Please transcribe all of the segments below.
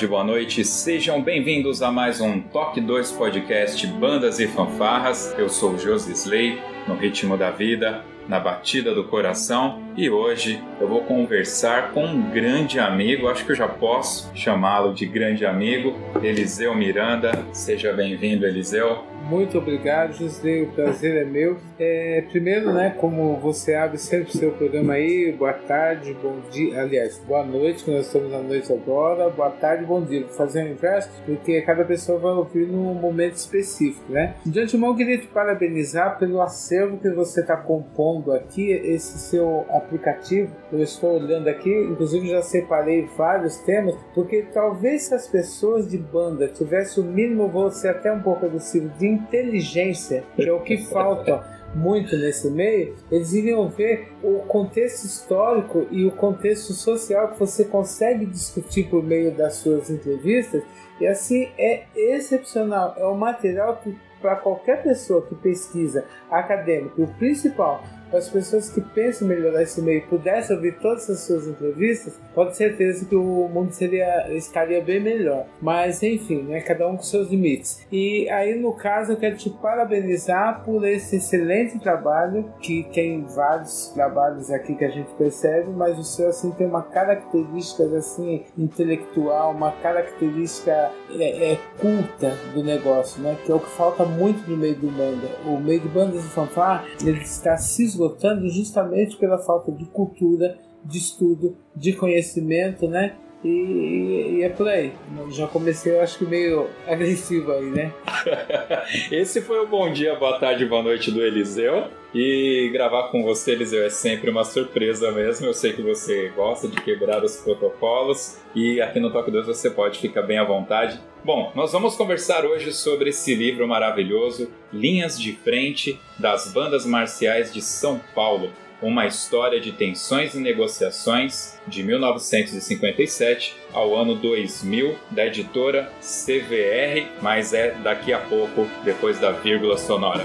Tarde, boa noite. Sejam bem-vindos a mais um Toque 2 Podcast Bandas e Fanfarras. Eu sou o Josi Slay, no ritmo da vida, na batida do coração, e hoje eu vou conversar com um grande amigo, acho que eu já posso chamá-lo de grande amigo, Eliseu Miranda. Seja bem-vindo, Eliseu. Muito obrigado, José. O prazer é meu. É, primeiro, né, como você abre sempre o seu programa aí, boa tarde, bom dia. Aliás, boa noite, que nós estamos na noite agora. Boa tarde, bom dia. Vou fazer o inverso, porque cada pessoa vai ouvir num momento específico, né? De antemão, queria te parabenizar pelo acervo que você está compondo aqui, esse seu aplicativo. Eu estou olhando aqui, inclusive já separei vários temas, porque talvez se as pessoas de banda tivessem o mínimo, ser até um pouco agressivo, de inteligência, que é o que falta muito nesse meio, eles iriam ver o contexto histórico e o contexto social que você consegue discutir por meio das suas entrevistas, e assim é excepcional. É um material que, para qualquer pessoa que pesquisa acadêmico, o principal as pessoas que pensam melhorar esse meio pudessem ouvir todas as suas entrevistas, pode certeza que o mundo seria, estaria bem melhor. Mas enfim, né, cada um com seus limites. E aí, no caso, eu quero te parabenizar por esse excelente trabalho, que tem vários trabalhos aqui que a gente percebe, mas o seu assim tem uma característica assim intelectual, uma característica é, é, culta do negócio, né? Que é o que falta muito no meio do banda. O meio de bandas de fanfare ele está se esgotando justamente pela falta de cultura, de estudo, de conhecimento, né? E, e, é por aí. Já comecei, eu acho que meio agressivo aí, né? Esse foi o bom dia, boa tarde, boa noite do Eliseu. E gravar com você, Eliseu, é sempre uma surpresa mesmo. Eu sei que você gosta de quebrar os protocolos e aqui no Toque 2 você pode ficar bem à vontade. Bom, nós vamos conversar hoje sobre esse livro maravilhoso, Linhas de Frente das Bandas Marciais de São Paulo uma história de tensões e negociações de 1957 ao ano 2000 da editora CVR, mas é daqui a pouco, depois da vírgula sonora.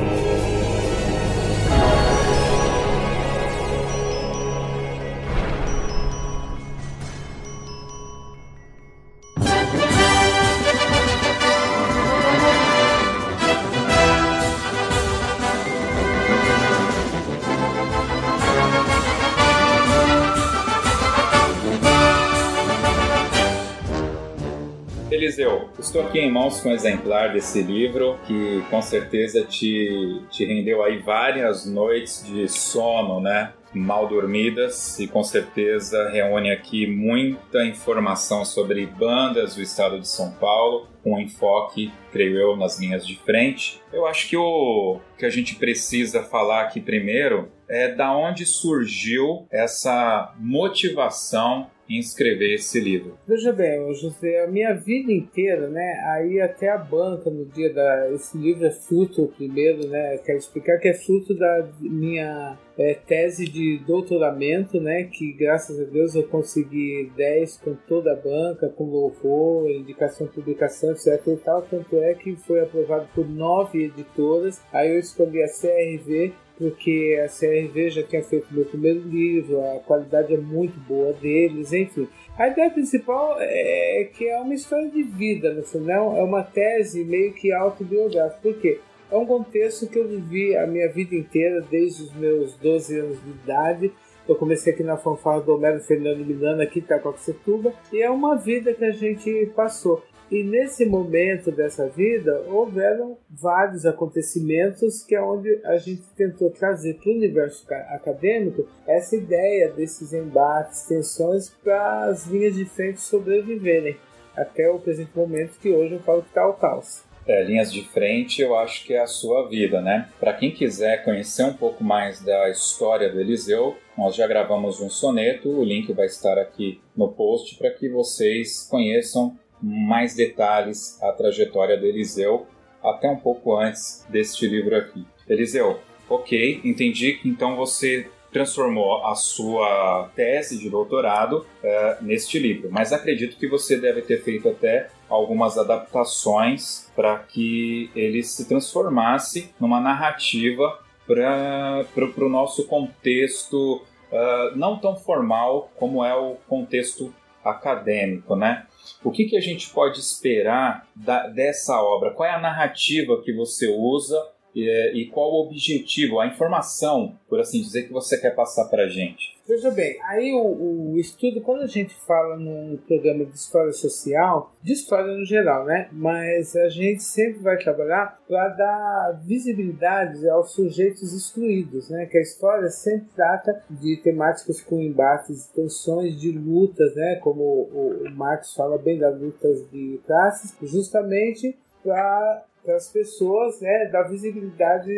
Estou aqui em mãos com um exemplar desse livro que com certeza te, te rendeu aí várias noites de sono, né? mal dormidas e com certeza reúne aqui muita informação sobre bandas do estado de São Paulo, com um enfoque, creio eu, nas linhas de frente. Eu acho que o que a gente precisa falar aqui primeiro é da onde surgiu essa motivação em escrever esse livro? Veja bem, José, a minha vida inteira, né, aí até a banca no dia da esse livro é fruto primeiro, né, quero explicar que é fruto da minha é, tese de doutoramento, né, que graças a Deus eu consegui 10 com toda a banca, com louvor, indicação, publicação, etc e tal, tanto é que foi aprovado por nove editoras, aí eu escolhi a CRV porque a CRV já tinha feito meu primeiro livro, a qualidade é muito boa deles, enfim. A ideia principal é que é uma história de vida, no final, é uma tese meio que autobiográfica. Por quê? É um contexto que eu vivi a minha vida inteira, desde os meus 12 anos de idade. Eu comecei aqui na fanfarra do Homero Fernando Milano, aqui em Itacoaxetuba, e é uma vida que a gente passou. E nesse momento dessa vida, houveram vários acontecimentos que é onde a gente tentou trazer para o universo acadêmico essa ideia desses embates, tensões para as linhas de frente sobreviverem até o presente momento que hoje eu falo que está o caos. É, linhas de frente eu acho que é a sua vida, né? Para quem quiser conhecer um pouco mais da história do Eliseu, nós já gravamos um soneto, o link vai estar aqui no post para que vocês conheçam mais detalhes a trajetória do Eliseu, até um pouco antes deste livro aqui. Eliseu, ok, entendi que então você transformou a sua tese de doutorado uh, neste livro, mas acredito que você deve ter feito até algumas adaptações para que ele se transformasse numa narrativa para o nosso contexto uh, não tão formal como é o contexto acadêmico, né? O que, que a gente pode esperar da, dessa obra? Qual é a narrativa que você usa e, e qual o objetivo, a informação, por assim dizer, que você quer passar para a gente? Veja bem, aí o, o, estudo, quando a gente fala num programa de história social, de história no geral, né? Mas a gente sempre vai trabalhar para dar visibilidade aos sujeitos excluídos, né? Que a história sempre trata de temáticas com embates, tensões, de lutas, né? Como o, o Marx fala bem das lutas de classes, justamente para para as pessoas, né, dar visibilidade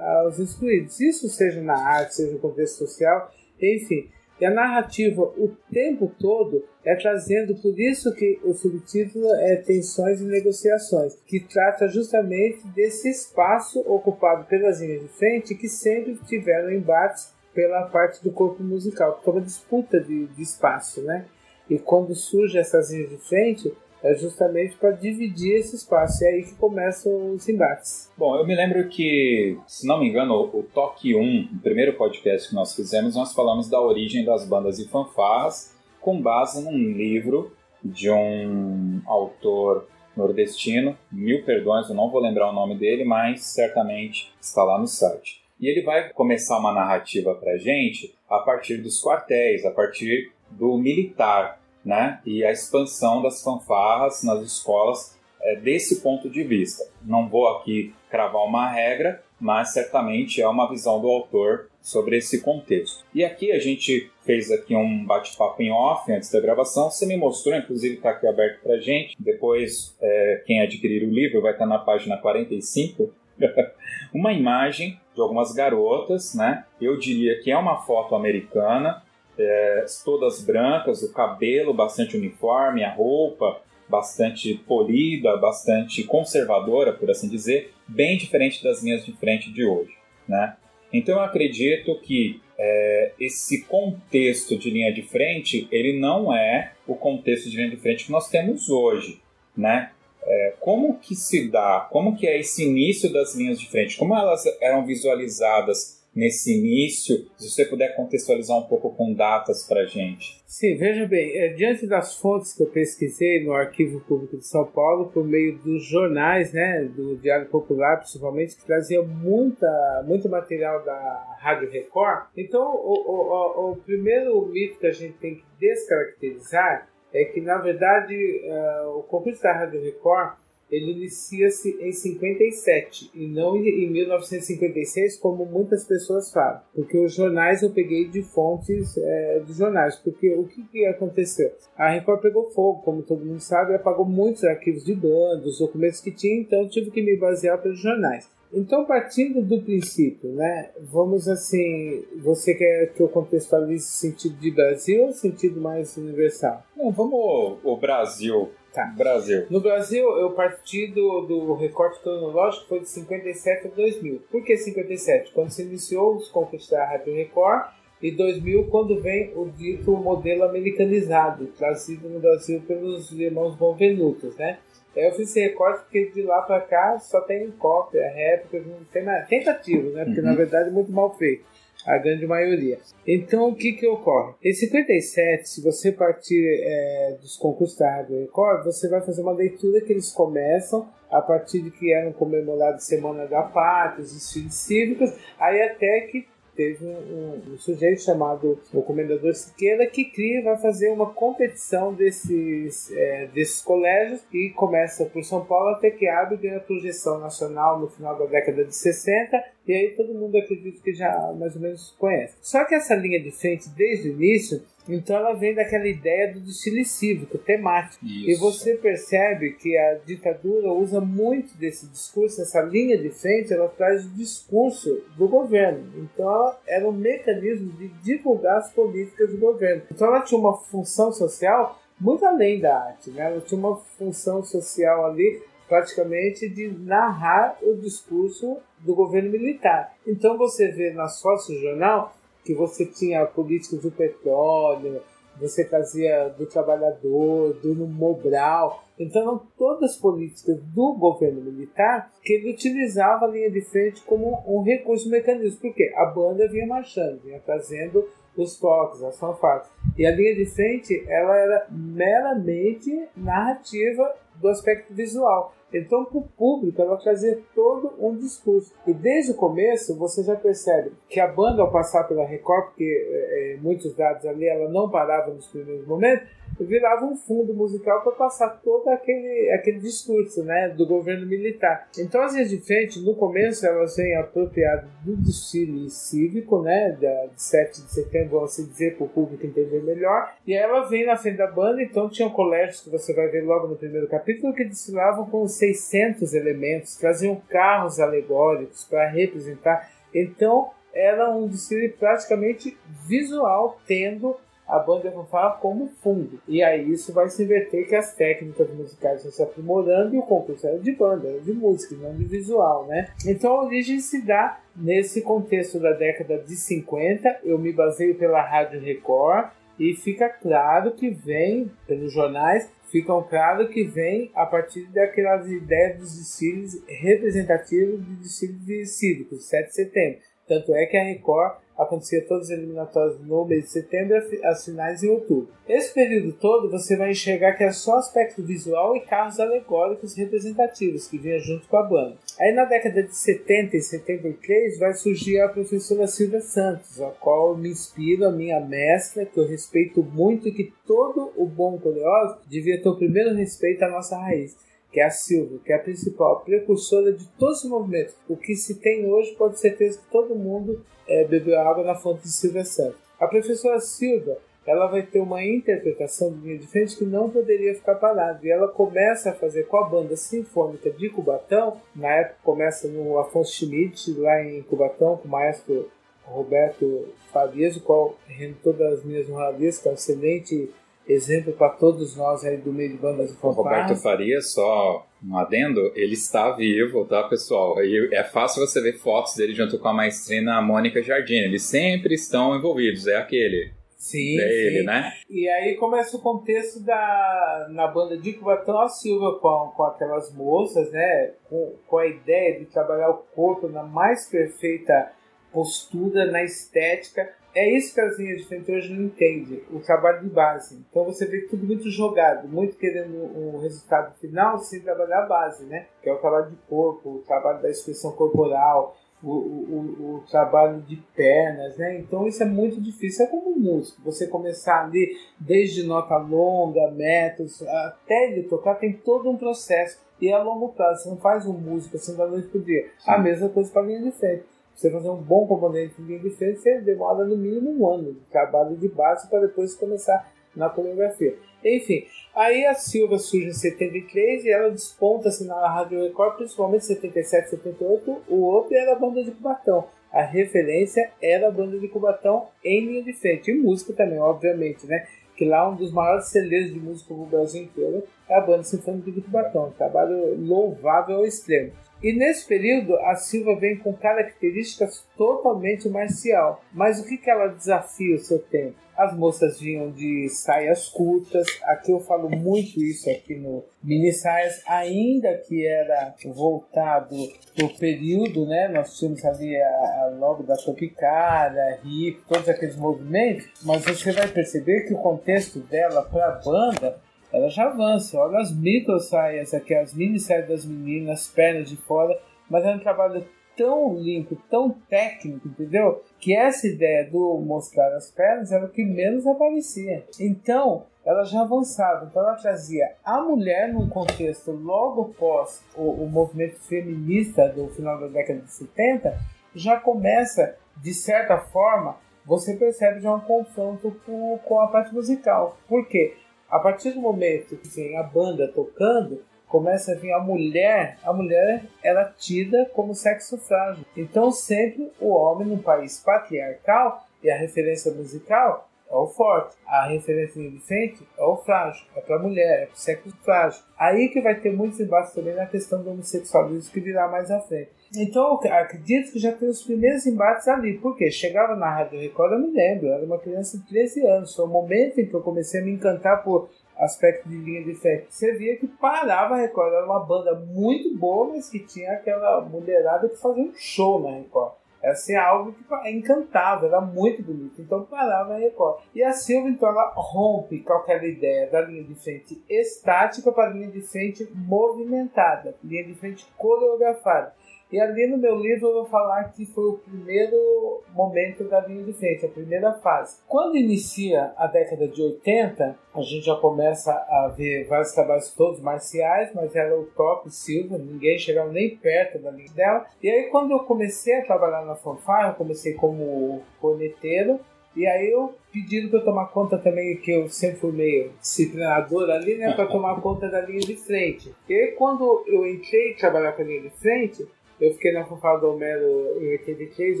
aos excluídos. Isso seja na arte, seja no contexto social, enfim, e a narrativa o tempo todo é trazendo, por isso que o subtítulo é Tensões e Negociações, que trata justamente desse espaço ocupado pelas linhas de frente que sempre tiveram embates pela parte do corpo musical, que é uma disputa de, de espaço, né? E quando surgem essas linhas de frente, é justamente para dividir esse espaço. E é aí que começam os embates. Bom, eu me lembro que, se não me engano, o Toque 1, o primeiro podcast que nós fizemos, nós falamos da origem das bandas e fanfarras com base num livro de um autor nordestino, mil perdões, eu não vou lembrar o nome dele, mas certamente está lá no site. E ele vai começar uma narrativa para gente a partir dos quartéis, a partir do militar, né? E a expansão das fanfarras nas escolas é, desse ponto de vista. Não vou aqui cravar uma regra, mas certamente é uma visão do autor sobre esse contexto. E aqui a gente fez aqui um bate-papo em off antes da gravação. Você me mostrou, inclusive está aqui aberto para gente. Depois, é, quem adquirir o livro vai estar na página 45. uma imagem de algumas garotas, né? Eu diria que é uma foto americana, é, todas brancas, o cabelo bastante uniforme, a roupa bastante polida, bastante conservadora, por assim dizer, bem diferente das linhas de frente de hoje, né? Então eu acredito que é, esse contexto de linha de frente, ele não é o contexto de linha de frente que nós temos hoje, né? É, como que se dá, como que é esse início das linhas de frente, como elas eram visualizadas nesse início, se você puder contextualizar um pouco com datas para a gente. Sim, veja bem, é, diante das fontes que eu pesquisei no Arquivo Público de São Paulo, por meio dos jornais, né, do Diário Popular, principalmente, que trazia muita, muito material da Rádio Record, então o, o, o primeiro mito que a gente tem que descaracterizar é que, na verdade, uh, o concurso da Rádio Record ele inicia-se em 57 e não em 1956, como muitas pessoas falam. Porque os jornais eu peguei de fontes é, de jornais. Porque o que, que, aconteceu? A Record pegou fogo, como todo mundo sabe, e apagou muitos arquivos de bandos, documentos que tinha, então tive que me basear pelos jornais. Então, partindo do princípio, né, vamos assim, você quer que eu contextualize o sentido de Brasil ou sentido mais universal? Não, vamos o Brasil. Tá. Brasil. No Brasil, eu parti do, do recorte cronológico foi de 57 a 2000. Por que 57? Quando se iniciou os concursos da Rádio Record e 2000 quando vem o dito modelo americanizado, trazido no Brasil pelos irmãos Bonvenutos, né? Eu fiz esse recorte porque de lá para cá só tem cópia, réplica, não tem mais tentativas, né? Porque uhum. na verdade é muito mal feito, a grande maioria. Então o que que ocorre? Em 57, se você partir é, dos concursos da Rádio Record, você vai fazer uma leitura que eles começam a partir de que eram comemorados Semana da Pátria, os desfiles cívicos, aí até que teve um, um, um, sujeito chamado o Comendador Siqueira que cria vai fazer uma competição desses, é, desses colégios e começa por São Paulo até que abre ganha projeção nacional no final da década de 60 e aí todo mundo acredita que já mais ou menos conhece. Só que essa linha de frente desde o início então ela vem daquela ideia do desfile cívico, temático. Isso. E você percebe que a ditadura usa muito desse discurso, essa linha de frente, ela traz o discurso do governo. Então ela era um mecanismo de divulgar as políticas do governo. Então ela tinha uma função social muito além da arte, né? Ela tinha uma função social ali praticamente de narrar o discurso do governo militar. Então você vê nas fotos do jornal que você tinha políticos do petróleo, você fazia do trabalhador, do Mobral. Então, eram todas políticas do governo militar que ele utilizava a linha de frente como um recurso mecanismo. Porque a banda vinha marchando, vinha fazendo os toques, as fanfarras. E a linha de frente ela era meramente narrativa do aspecto visual. Então, para o público, ela trazia todo um discurso. E desde o começo, você já percebe que a banda, ao passar pela Record, porque é, muitos dados ali ela não parava nos primeiros momentos, virava um fundo musical para passar todo aquele, aquele discurso né, do governo militar. Então, as linhas de frente, no começo, elas vêm apropriadas do desfile cívico, né, de 7 de setembro, vamos assim dizer, para o público entender melhor, e aí ela vem na frente da banda, então tinham colégios que você vai ver logo no primeiro capítulo que desfilavam com 600 elementos, traziam carros alegóricos para representar. Então, era um desfile praticamente visual, tendo a banda fanfarra como fundo. E aí isso vai se inverter que as técnicas musicais estão se aprimorando e o concurso era de banda, era de música, não de visual, né? Então a origem se dá nesse contexto da década de 50. Eu me baseio pela Rádio Record e fica claro que vem pelos jornais ficam claro que vem a partir daquelas ideias dos desfiles representativos de desfiles cívicos, 7 de setembro. Tanto é que a Record acontecia todas as eliminatórias no mês de setembro as finais em outubro. Esse período todo você vai enxergar que é só aspecto visual e carros alegóricos representativos que vinham junto com a banda. Aí na década de 70 e 73 vai surgir a professora Silvia Santos, a qual me inspira, a minha mestra, que eu respeito muito e que todo o bom coreógrafo devia ter o primeiro respeito à nossa raiz que é a Silvia, que é a principal precursora de todos os movimentos. O que se tem hoje, pode ser certeza que todo mundo é, bebeu água na fonte de Silvia Santos. A professora Silva ela vai ter uma interpretação de linha de frente que não poderia ficar parada. E ela começa a fazer com a banda sinfônica de Cubatão, na época começa no Afonso Schmidt, lá em Cubatão, com o maestro Roberto Farias, o qual rende todas as minhas honrarias, que é um excelente exemplo para todos nós aí do meio de bandas de fanfarras. O Roberto Farias, só um adendo, ele está vivo, tá, pessoal? E é fácil você ver fotos dele junto com a maestrina Mônica Jardim. Eles sempre estão envolvidos, é aquele. Sim, é sim. ele, né? E aí começa o contexto da na banda de Cubatão a Silva com, com aquelas moças, né? Com, com a ideia de trabalhar o corpo na mais perfeita postura, na estética é isso que as linhas de frente hoje não entendem, o trabalho de base. Então você vê tudo muito jogado, muito querendo um resultado final sem trabalhar a base, né? Que é o trabalho de corpo, o trabalho da expressão corporal. o, o, o, trabalho de pernas, né? Então isso é muito difícil. É como músico, você começar ali desde nota longa, métodos, até ele tocar, tem todo um processo. E é a longo prazo, você não faz um músico assim da noite pro dia. Sim. A mesma coisa para linha de frente. Você fazer um bom componente de linha de frente, você demora no mínimo um ano de trabalho de base para depois começar na coreografia. Enfim, aí a Silva surge em 73 e ela desponta assim, na Rádio Record, principalmente em 77, 78. O OP era a banda de Cubatão. A referência era a banda de Cubatão em linha de frente. E música também, obviamente, né? Que lá um dos maiores celeiros de música do Brasil inteiro é a banda Sinfônica de Cubatão. Um trabalho louvável ao extremo. E nesse período, a Silva vem com características totalmente marcial. Mas o que, que ela desafia o seu tempo? As moças vinham de saias curtas, aqui eu falo muito isso aqui no mini saias, ainda que era voltado para o período, né? Nós tínhamos ali a, a logo da Tropicália, hip, todos aqueles movimentos, mas você vai perceber que o contexto dela para a banda ela já avança. Olha as micro saias aqui, as mini saias das meninas, pernas de fora, mas é um trabalho tão limpo, tão técnico, entendeu? Que essa ideia do mostrar as pernas era o que menos aparecia. Então, ela já avançava, então ela trazia a mulher num contexto logo pós o, o movimento feminista do final da década de 70, já começa, de certa forma, você percebe já um confronto com, com a parte musical. Por quê? A partir do momento que vem a banda tocando, começa a vir a mulher, a mulher era tida como sexo frágil. Então sempre o homem num país patriarcal e a referência musical é o forte, a referência de frente é o frágil, é para a mulher, é para o sexo frágil. Aí que vai ter muitos embates também na questão do homossexualismo que virá mais à frente. Então, acredito que já tem os primeiros embates ali. Porque chegava na Rádio Record, eu me lembro, eu era uma criança de 13 anos. Foi o momento em que eu comecei a me encantar por aspecto de linha de frente. Você via que parava a Record, era uma banda muito boa, mas que tinha aquela mulherada que fazia um show na Record. Era assim, algo que encantava, era muito bonito. Então parava a Record. E a Silva, então, ela rompe aquela ideia da linha de frente estática para a linha de frente movimentada, linha de frente coreografada. E ali no meu livro eu vou falar que foi o primeiro momento da linha de frente, a primeira fase. Quando inicia a década de 80, a gente já começa a ver vários trabalhos todos marciais, mas ela é o top Silva, ninguém chegava nem perto da linha dela. E aí quando eu comecei a trabalhar na fanfarra, eu comecei como corneteiro, e aí eu pedindo para tomar conta também, que eu sempre fui meio disciplinador ali, né, para tomar conta da linha de frente. E aí quando eu entrei trabalhar com a linha de frente, eu fiquei na fanfarra do Homero em 83,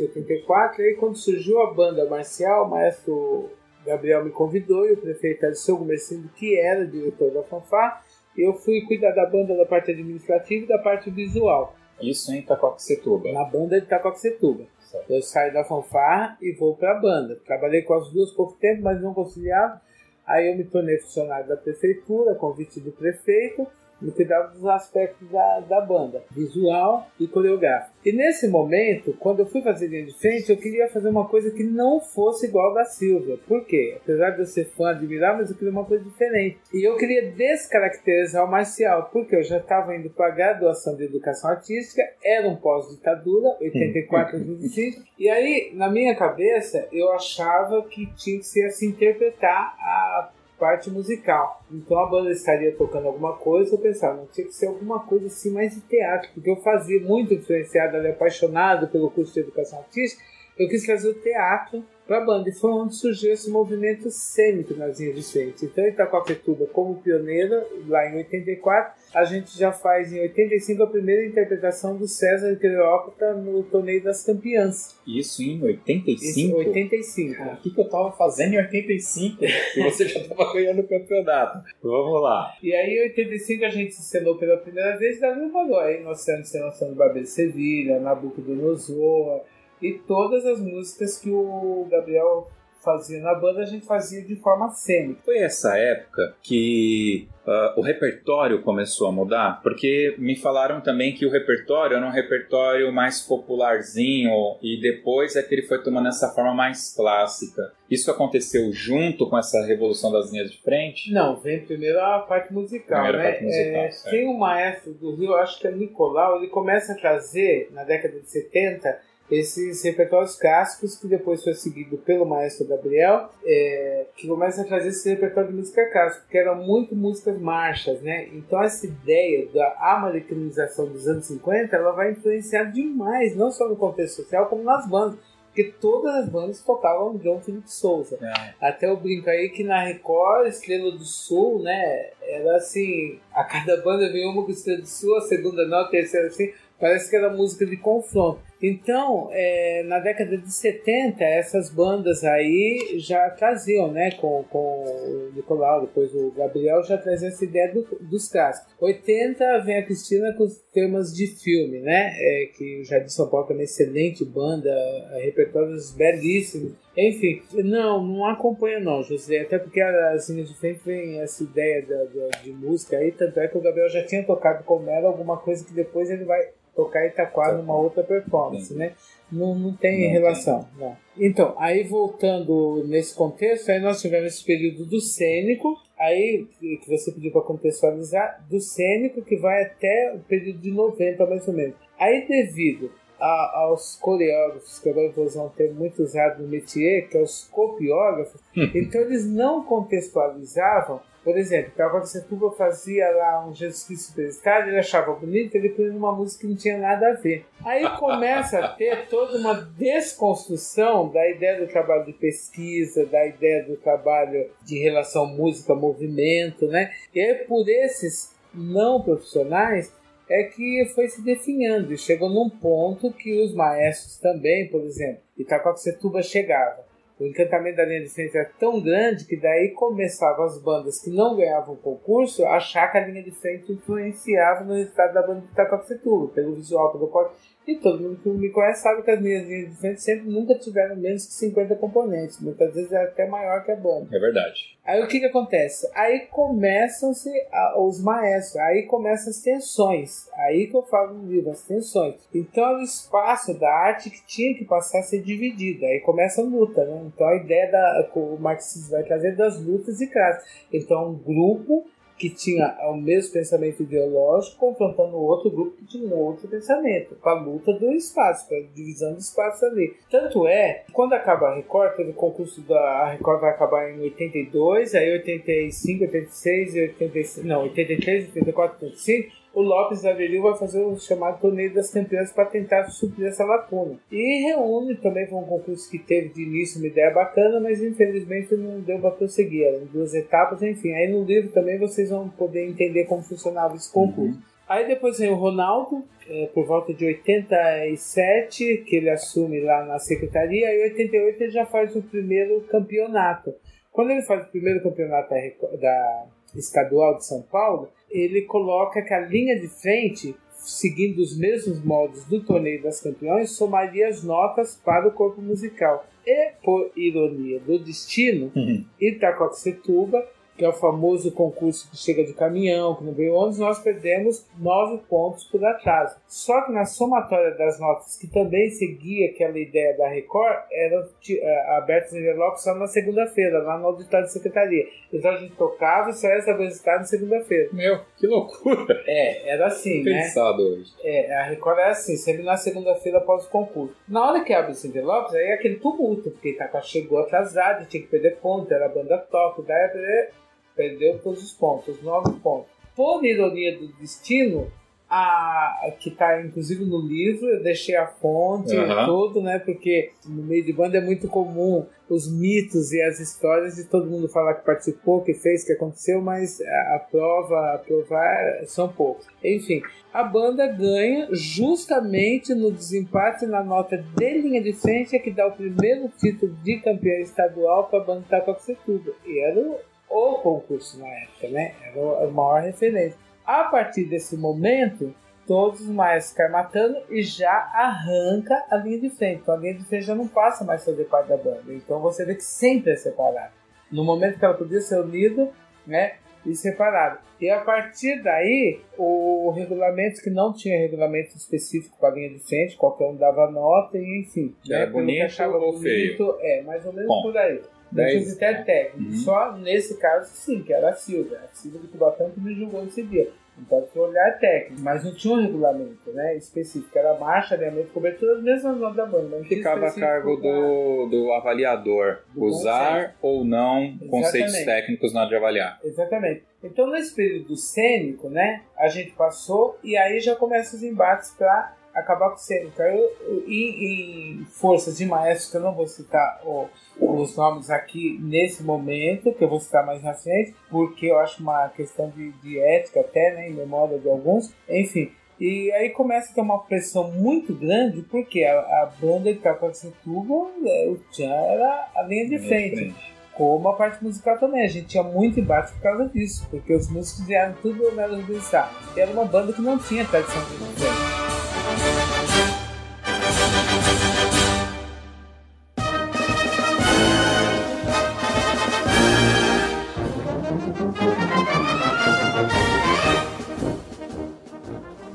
84, e aí quando surgiu a banda marcial, o maestro Gabriel me convidou e o prefeito Alisson Gomercindo, que era diretor da fanfarra, e eu fui cuidar da banda da parte administrativa e da parte visual. Isso em Itacoaxetuba? Na banda de Itacoaxetuba. Eu saio da fanfarra e vou para a banda. Trabalhei com as duas pouco tempo, mas não conciliava. Aí eu me tornei funcionário da prefeitura, convite do prefeito, me cuidava dos aspectos da, da banda, visual e coreográfico. E nesse momento, quando eu fui fazer linha de frente, eu queria fazer uma coisa que não fosse igual da Silvia. Por quê? Apesar de eu ser fã, admirar, mas eu queria uma coisa diferente. E eu queria descaracterizar o marcial, porque eu já estava indo para a graduação de educação artística, era um pós-ditadura, 84 a 25, e aí, na minha cabeça, eu achava que tinha que ser assim, interpretar a parte musical. Então a banda estaria tocando alguma coisa, eu pensava, não tinha que ser alguma coisa assim mais de teatro, porque eu fazia muito influenciado, ali, apaixonado pelo curso de educação artística, eu quis fazer o teatro para a banda. E foi onde surgiu esse movimento cênico nas linhas de frente. Então, Itacoaquetuba, como pioneira, lá em 84, a gente já faz em 85 a primeira interpretação do César Cleópatra no Torneio das Campeãs. Isso em 85? Isso, em 85. Cara, o que, que eu tava fazendo em 85 e você já tava ganhando o campeonato? Vamos lá. E aí, em 85, a gente se encenou pela primeira vez e Davi falou. Aí nós temos encenação do Barbeiro de Sevilha, Nabucodonosor, e todas as músicas que o Gabriel fazia na banda, a gente fazia de forma cênica. Foi essa época que uh, o repertório começou a mudar? Porque me falaram também que o repertório era um repertório mais popularzinho e depois é que ele foi tomando essa forma mais clássica. Isso aconteceu junto com essa revolução das linhas de frente? Não, vem primeiro a parte musical, Primeira né? Parte musical, é, tem um maestro do Rio, acho que é Nicolau, ele começa a trazer, na década de 70, esses repertórios clássicos que depois foi seguido pelo maestro Gabriel, é, que começa a trazer esse repertório de música clássica, que eram muito músicas marchas, né? Então essa ideia da americanização dos anos 50, ela vai influenciar demais, não só no contexto social, como nas bandas. Porque todas as bandas tocavam John Philip Souza. É. Até eu brinco aí que na Record, Estrela do Sul, né? Era assim, a cada banda veio uma com Estrela do Sul, a segunda não, a terceira assim. Parece que era música de confronto. Então, é, na década de 70, essas bandas aí já traziam, né, com, com o Nicolau, depois o Gabriel, já trazia essa ideia do, dos clássicos. 80 vem a Cristina com os temas de filme, né, é, que o Jardim São Paulo é uma excelente banda, repertórios belíssimos. Enfim, não, não acompanha não, José, até porque as linhas de frente vem essa ideia da, da, de música aí, tanto é que o Gabriel já tinha tocado com ela alguma coisa que depois ele vai tocar Itaquá numa outra performance, né? Não, não tem não relação. Tem. Não. Então, aí voltando nesse contexto, aí nós tivemos esse período do cênico, aí que você pediu para contextualizar, do cênico que vai até o período de 90 mais ou menos. Aí devido a, aos coreógrafos, que agora vou usar um termo muito usado no métier, que é os copiógrafos, então eles não contextualizavam por exemplo, Cavalo Setuba fazia lá um Jesus Cristo Superstar, ele achava bonito, ele põe uma música que não tinha nada a ver. Aí começa a ter toda uma desconstrução da ideia do trabalho de pesquisa, da ideia do trabalho de relação música-movimento, né? E aí por esses não profissionais é que foi se definhando e chegou num ponto que os maestros também, por exemplo, Itacoaxetuba chegava o encantamento da linha de frente era tão grande que daí começavam as bandas que não ganhavam concurso a achar que a linha de frente influenciava no resultado da banda de Itacoaxetuba, pelo visual, pelo corte. E todo mundo que me conhece sabe que as minhas linhas de frente sempre nunca tiveram menos que 50 componentes. Muitas vezes é até maior que a banda. É verdade. Aí o que que acontece? Aí começam-se os maestros, aí começam as tensões. Aí que eu falo no livro, as tensões. Então o espaço da arte que tinha que passar a ser dividido. Aí começa a luta, né? Então a ideia da, que o marxismo vai trazer das lutas e classes. Então um grupo que tinha o mesmo pensamento ideológico confrontando outro grupo que tinha um outro pensamento, para a luta do espaço, para a divisão do espaço ali. Tanto é, quando acaba a Record, teve o concurso da Record vai acabar em 82, aí 85, 86 e 86, não, 83, 84, 85, o Lopes Avelio vai fazer o chamado Torneio das Campeãs para tentar suprir essa lacuna. E reúne também com um concurso que teve de início uma ideia bacana, mas infelizmente não deu para prosseguir. Eram duas etapas, enfim. Aí no livro também vocês vão poder entender como funcionava esse concurso. Uhum. Aí depois vem o Ronaldo, é, por volta de 87, que ele assume lá na secretaria, e em 88 ele já faz o primeiro campeonato. Quando ele faz o primeiro campeonato da, da estadual de São Paulo, ele coloca que a linha de frente, seguindo os mesmos modos do Torneio das Campeões, somaria as notas para o corpo musical. E, por ironia do destino, uhum. Itacoaxetuba que é o famoso concurso que chega de caminhão, que não veio ônibus, nós perdemos nove pontos por atraso. Só que na somatória das notas, que também seguia aquela ideia da Record, eram uh, abertos envelopes só na segunda-feira, lá no auditório de secretaria. Então a gente tocava e só ia saber o resultado na segunda-feira. Meu, que loucura! É, era assim, né? Pensado hoje. É, a Record é assim, sempre na segunda-feira após o concurso. Na hora que abre os envelopes, aí é aquele tumulto, porque Itaquá chegou atrasado, tinha que perder ponto, era a banda top, daí perdeu todos os pontos, nove pontos. Por ironia do destino, a, que está inclusive no livro, eu deixei a fonte uhum. e tudo, né? Porque no meio de banda é muito comum os mitos e as histórias de todo mundo falar que participou, que fez, que aconteceu, mas a, a prova, a provar são poucos. Enfim, a banda ganha justamente no desempate na nota de linha de frente, é que dá o primeiro título de campeão estadual para a banda Itacoaxetuba. E era o concurso na época, né? Era a maior referência. A partir desse momento, todos os maestros caem matando e já arranca a linha de frente. Então a linha de frente já não passa mais fazer parte da banda. Então você vê que sempre é separado. No momento que ela podia ser unida, né? E separado. E a partir daí, o regulamento que não tinha regulamento específico para a linha de frente, qualquer um dava nota e enfim. Era né? bonito ou bonito, feio? É, mais ou menos Bom. por aí. Não tinha critério técnico. Uhum. Só nesse caso, sim, que era a Silvia. A Silvia do Cubatão que me julgou nesse dia. Então, tinha olhar técnico, mas não tinha um regulamento né, específico. Era marcha, alinhamento, cobertura, as mesmas notas da banda. Não Ficava a cargo do, do avaliador Do usar ou não conceitos Exatamente. técnicos na hora de avaliar. Exatamente. Então, nesse período cênico, né, a gente passou e aí já começam os embates para acabar com o cênico. Aí, eu- eu- em, forças de maestros, que eu não vou citar os nomes aqui nesse momento, que eu vou citar mais na frente, porque eu acho uma questão de, de ética até, né, em memória de alguns. Enfim, e aí começa a ter uma pressão muito grande, porque a, a banda de Taquacituba, é, o Tchan era a linha de frente como a parte musical também. A gente tinha muito embate por causa disso, porque os músicos vieram tudo Rubensá. E era uma banda que não tinha tradição de música.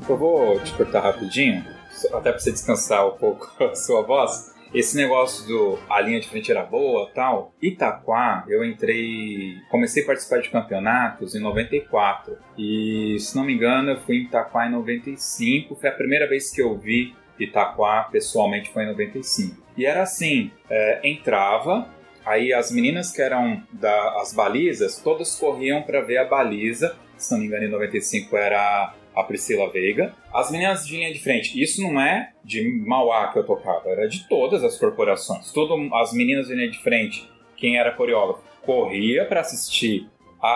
Eu vou te cortar rapidinho, até pra você descansar um pouco a sua voz. Esse negócio do a linha de frente era boa tal. Itaquá, eu entrei. Comecei a participar de campeonatos em 94. E se não me engano, eu fui em Itaquá em 95. Foi a primeira vez que eu vi Itaquá pessoalmente foi em 95. E era assim: é, entrava, aí as meninas que eram das as balizas, todas corriam para ver a baliza. Se não me engano, em 95 era a Priscila Veiga. As meninas de linha de frente, isso não é de Mauá que eu tocava, era de todas as corporações. Todo, as meninas de linha de frente, quem era coreógrafo, corria para assistir a, a-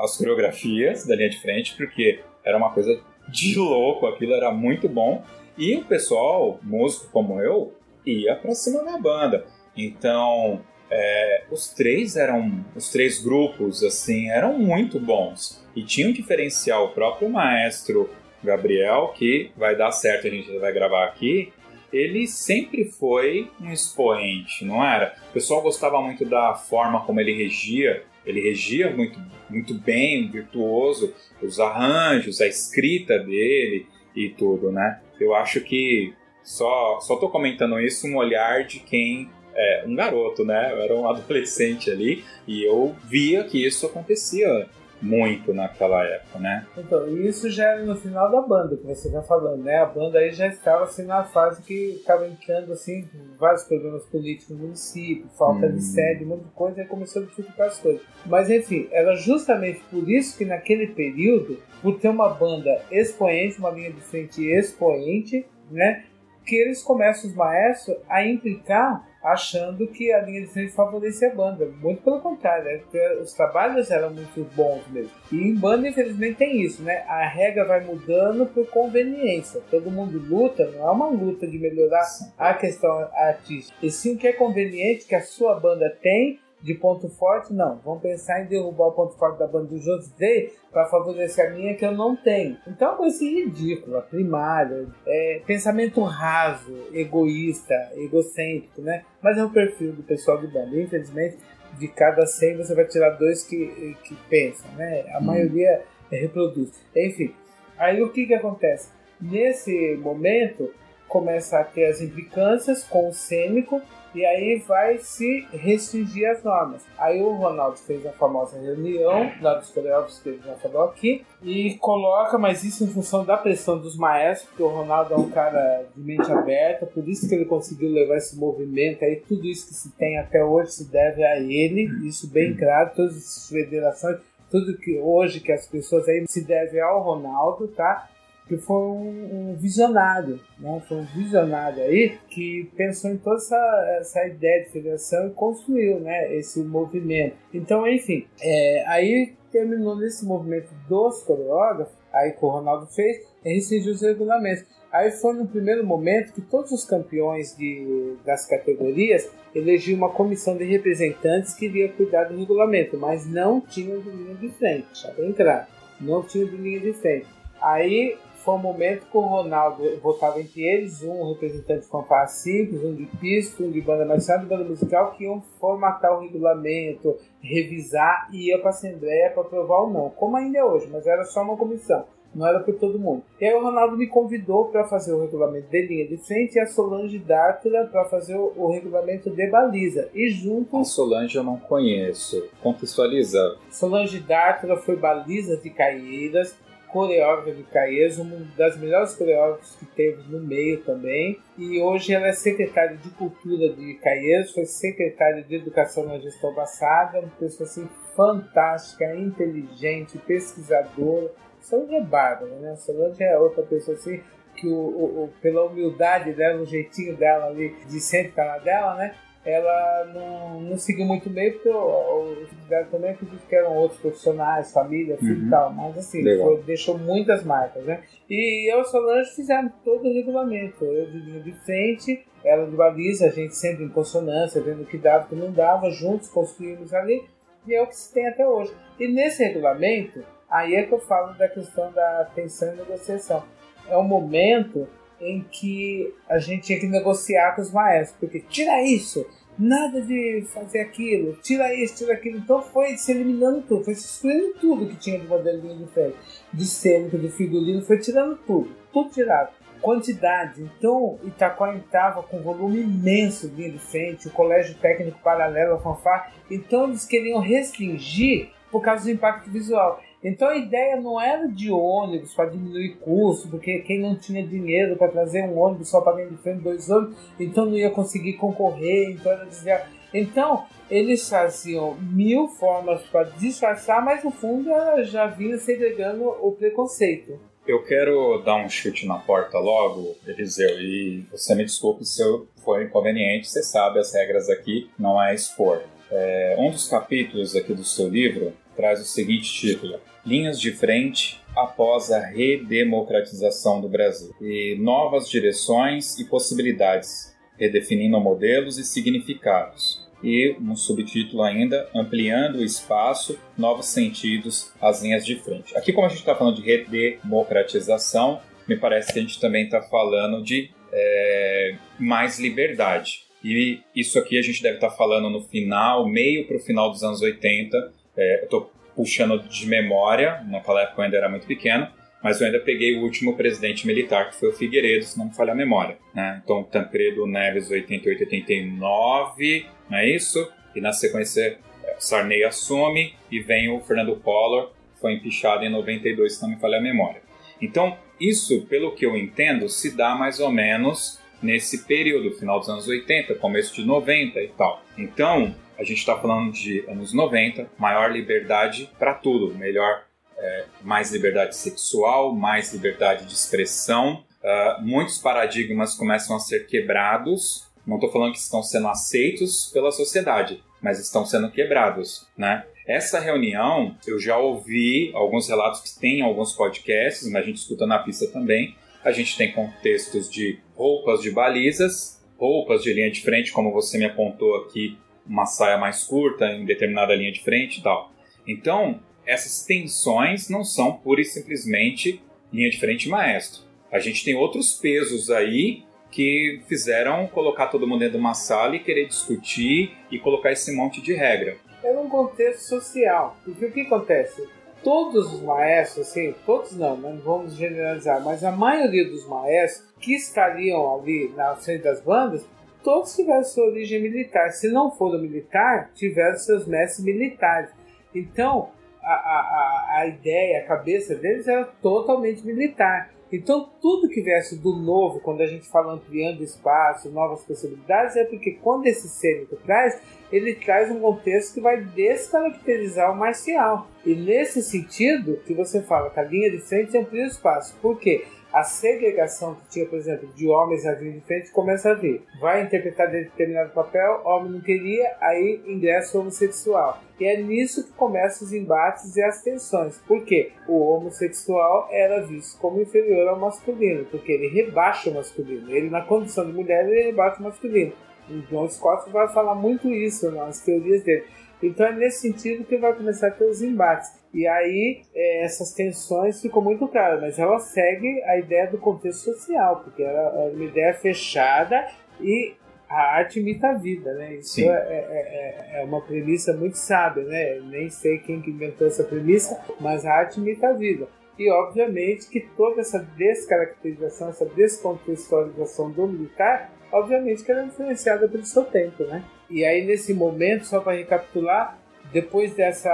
a- as coreografias da linha de frente, porque era uma coisa de louco, aquilo era muito bom. E o pessoal, músico como eu, ia para cima da banda. Então, é, os três eram, os três grupos, assim, eram muito bons. E tinha um diferencial, o próprio maestro Gabriel, que vai dar certo, a gente vai gravar aqui, ele sempre foi um expoente, não era? O pessoal gostava muito da forma como ele regia, ele regia muito, muito bem, virtuoso, os arranjos, a escrita dele e tudo, né? Eu acho que só, só tô comentando isso um olhar de quem é um garoto, né? Eu era um adolescente ali e eu via que isso acontecia muito naquela época, né? Então, isso já era no final da banda que você está falando, né? A banda aí já estava assim na fase que estava entrando assim vários problemas políticos no município, falta Hum. de sede, um monte de coisa, e começou a dificultar as coisas. Mas enfim, era justamente por isso que naquele período, por ter uma banda expoente, uma linha de frente expoente, né? Que eles começam os maestros a implicar achando que a linha de frente favorecia a banda. Muito pelo contrário, né? Porque os trabalhos eram muito bons mesmo. E em banda, infelizmente, tem isso, né? A regra vai mudando por conveniência. Todo mundo luta, não é uma luta de melhorar a questão artística. E sim o que é conveniente, que a sua banda tem de ponto forte, não. Vamos pensar em derrubar o ponto forte da banda outros três para favorecer a minha que eu não tenho. Então é uma coisa assim ridícula, primária, é, pensamento raso, egoísta, egocêntrico, né? Mas é o perfil do pessoal de banda. Infelizmente, de cada 100 você vai tirar dois que, que pensam, né? A maioria reproduz. Enfim, aí o que que acontece? Nesse momento começa a ter as implicâncias com o cênico e aí vai se restringir as normas. Aí o Ronaldo fez a famosa reunião lá dos coreógrafos que ele já falou aqui e coloca, mas isso em função da pressão dos maestros, porque o Ronaldo é um cara de mente aberta, por isso que ele conseguiu levar esse movimento aí, tudo isso que se tem até hoje se deve a ele, isso bem claro, todas as federações, tudo que hoje que as pessoas aí se deve ao Ronaldo, tá? Que foi um, um visionário, né? Foi um visionário aí que pensou em toda essa, essa ideia de federação e construiu, né? Esse movimento. Então, enfim, é, aí terminou nesse movimento dos coreógrafos, aí que o Ronaldo fez, e restringiu os regulamentos. Aí foi no primeiro momento que todos os campeões de, das categorias elegiam uma comissão de representantes que iria cuidar do regulamento, mas não tinham de linha de frente, tá bem claro. Não tinham de linha de frente. Aí foi um momento que o Ronaldo votava entre eles, um representante de fanfarra simples, um de pista, um de banda marcial, um de banda musical, que iam formatar o regulamento, revisar e ia para a Assembleia para aprovar ou não, como ainda é hoje, mas era só uma comissão. não era por todo mundo. E aí o Ronaldo me convidou para fazer o regulamento de linha de frente e a Solange Dártula para fazer o, o, regulamento de baliza. E juntos. A Solange eu não conheço. Contextualiza. Solange Dártula foi baliza de Caíras, coreógrafa de Caeiras, uma das melhores coreógrafas que teve no meio também. E hoje ela é secretária de Cultura de Caeiras, foi secretária de Educação na gestão passada, uma pessoa assim fantástica, inteligente, pesquisadora Solange é bárbara, né? Solange é outra pessoa assim que o, o, o, pela humildade dela, o jeitinho dela ali de sempre estar na dela, né? Ela não, não seguiu muito bem, porque o, o dela também acredito que eram outros profissionais, família, filho uhum. e tal, mas assim, foi, deixou muitas marcas, né? E eu e Solange fizemos todo o regulamento, eu de linha de frente, ela de baliza, a gente sempre em consonância, vendo o que dava o que não dava, juntos construímos ali, e é o que se tem até hoje. E nesse regulamento, Aí é que eu falo da questão da tensão e negociação. É um momento em que a gente tinha que negociar com os maestros, porque tira isso, nada de fazer aquilo, tira isso, tira aquilo. Então foi se eliminando tudo, foi se excluindo tudo que tinha de modelinho de frente, de cênico, de figurino, foi tirando tudo, tudo tirado. Quantidade, então Itaquá estava com volume imenso de linha de frente, o colégio técnico paralelo, a fanfar, então eles queriam restringir por causa do impacto visual. Então a ideia não era de ônibus para diminuir custo, porque quem não tinha dinheiro para trazer um ônibus só para de frente dois ônibus, então não ia conseguir concorrer, então era desviar. Então eles faziam mil formas para disfarçar, mas no fundo já vinha segregando o preconceito. Eu quero dar um chute na porta logo, Eliseu, e você me desculpe se eu for inconveniente, você sabe as regras aqui, não é expor. É, um dos capítulos aqui do seu livro traz o seguinte título: linhas de frente após a redemocratização do Brasil e novas direções e possibilidades, redefinindo modelos e significados. E um subtítulo ainda, ampliando o espaço, novos sentidos às linhas de frente. Aqui, como a gente está falando de redemocratização, me parece que a gente também está falando de é, mais liberdade. E isso aqui a gente deve estar tá falando no final, meio para o final dos anos 80. É, eu estou puxando de memória, naquela época eu ainda era muito pequeno, mas eu ainda peguei o último presidente militar, que foi o Figueiredo, se não me falha a memória. Né? Então, Tancredo Neves, 88, 89, não é isso? E na sequência, é, Sarney assume e vem o Fernando Collor, que foi empichado em 92, se não me falha a memória. Então, isso, pelo que eu entendo, se dá mais ou menos nesse período, final dos anos 80, começo de 90 e tal. Então, a gente está falando de anos 90, maior liberdade para tudo, melhor, é, mais liberdade sexual, mais liberdade de expressão. Uh, muitos paradigmas começam a ser quebrados. Não estou falando que estão sendo aceitos pela sociedade, mas estão sendo quebrados, né? Essa reunião, eu já ouvi alguns relatos que tem alguns podcasts, mas a gente escuta na pista também. A gente tem contextos de roupas de balizas, roupas de linha de frente, como você me apontou aqui, uma saia mais curta em determinada linha de frente e tal. Então, essas tensões não são pura e simplesmente linha de frente maestro. A gente tem outros pesos aí que fizeram colocar todo mundo dentro de uma sala e querer discutir e colocar esse monte de regra. É num contexto social. Porque o que acontece? Todos os maestros, assim, todos não, não vamos generalizar, mas a maioria dos maestros que estariam ali na frente das bandas todos tiveram sua origem militar. Se não foram militar, tiveram seus mestres militares. Então, a, a, a ideia, a cabeça deles era totalmente militar. Então, tudo que viesse do novo, quando a gente fala ampliando espaço, novas possibilidades, é porque quando esse cênico traz, ele traz um contexto que vai descaracterizar o marcial. E nesse sentido, que você fala que a linha de frente amplia o espaço. Por quê? A segregação que tinha, por exemplo, de homens na linha de frente começa a vir. Vai interpretar determinado papel, homem não queria, aí ingressa o homossexual. E é nisso que começam os embates e as tensões. Por quê? O homossexual era visto como inferior ao masculino, porque ele rebaixa o masculino. Ele, na condição de mulher, ele rebaixa o masculino. O John Scott vai falar muito isso nas teorias dele. Então é nesse sentido que vai começar a ter os embates. E aí é, essas tensões ficam muito claras, mas ela segue a ideia do contexto social, porque ela é uma ideia fechada e a arte imita a vida, né? Isso é, é, é, é, uma premissa muito sábia, né? Nem sei quem que inventou essa premissa, mas a arte imita a vida. E obviamente que toda essa descaracterização, essa descontextualização do militar, obviamente que era é influenciada pelo seu tempo, né? E aí nesse momento, só para recapitular, depois dessa,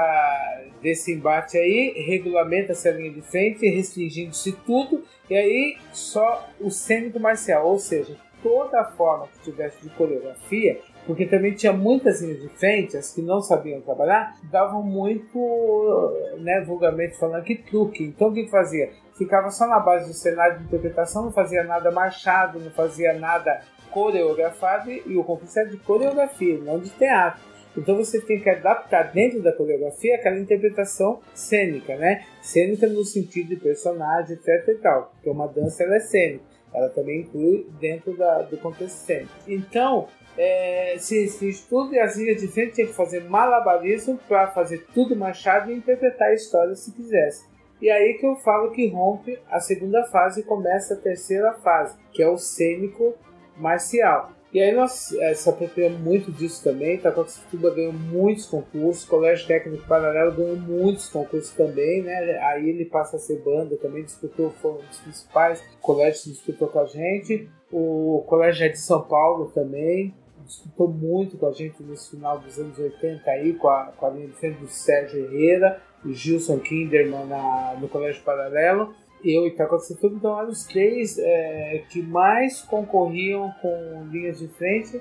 desse embate aí, regulamenta-se a linha de frente, restringindo-se tudo, e aí só o cênico marcial, ou seja, toda a forma que tivesse de coreografia, porque também tinha muitas linhas de frente, as que não sabiam trabalhar, davam muito, né, vulgarmente falando, que truque. Então o que fazia? Ficava só na base do cenário de interpretação, não fazia nada marchado, não fazia nada coreografado, e o concurso era de coreografia, não de teatro. Então você tem que adaptar dentro da coreografia aquela interpretação cênica, né? Cênica no sentido de personagem, etc e tal. Porque uma dança ela é cênica. Ela também inclui dentro da, do contexto cênico. Então, é, se existe tudo e as linhas de frente tinha que fazer malabarismo para fazer tudo machado e interpretar a história se quisesse. E aí que eu falo que rompe a segunda fase e começa a terceira fase, que é o cênico marcial. E aí nós é, se apropriamos muito disso também. Itacoatiuba ganhou muitos concursos, Colégio Técnico Paralelo ganhou muitos concursos também, né? Aí ele passa a ser banda, também disputou, foi um dos principais colégios que disputou com a gente. O Colégio de São Paulo também disputou muito com a gente nesse final dos anos 80 aí, com a, com a linha de frente do Sérgio Herrera, o Gilson Kinderman na, no Colégio Paralelo eu e Itacoatiuba, então eram os três é, que mais concorriam com linhas de frente,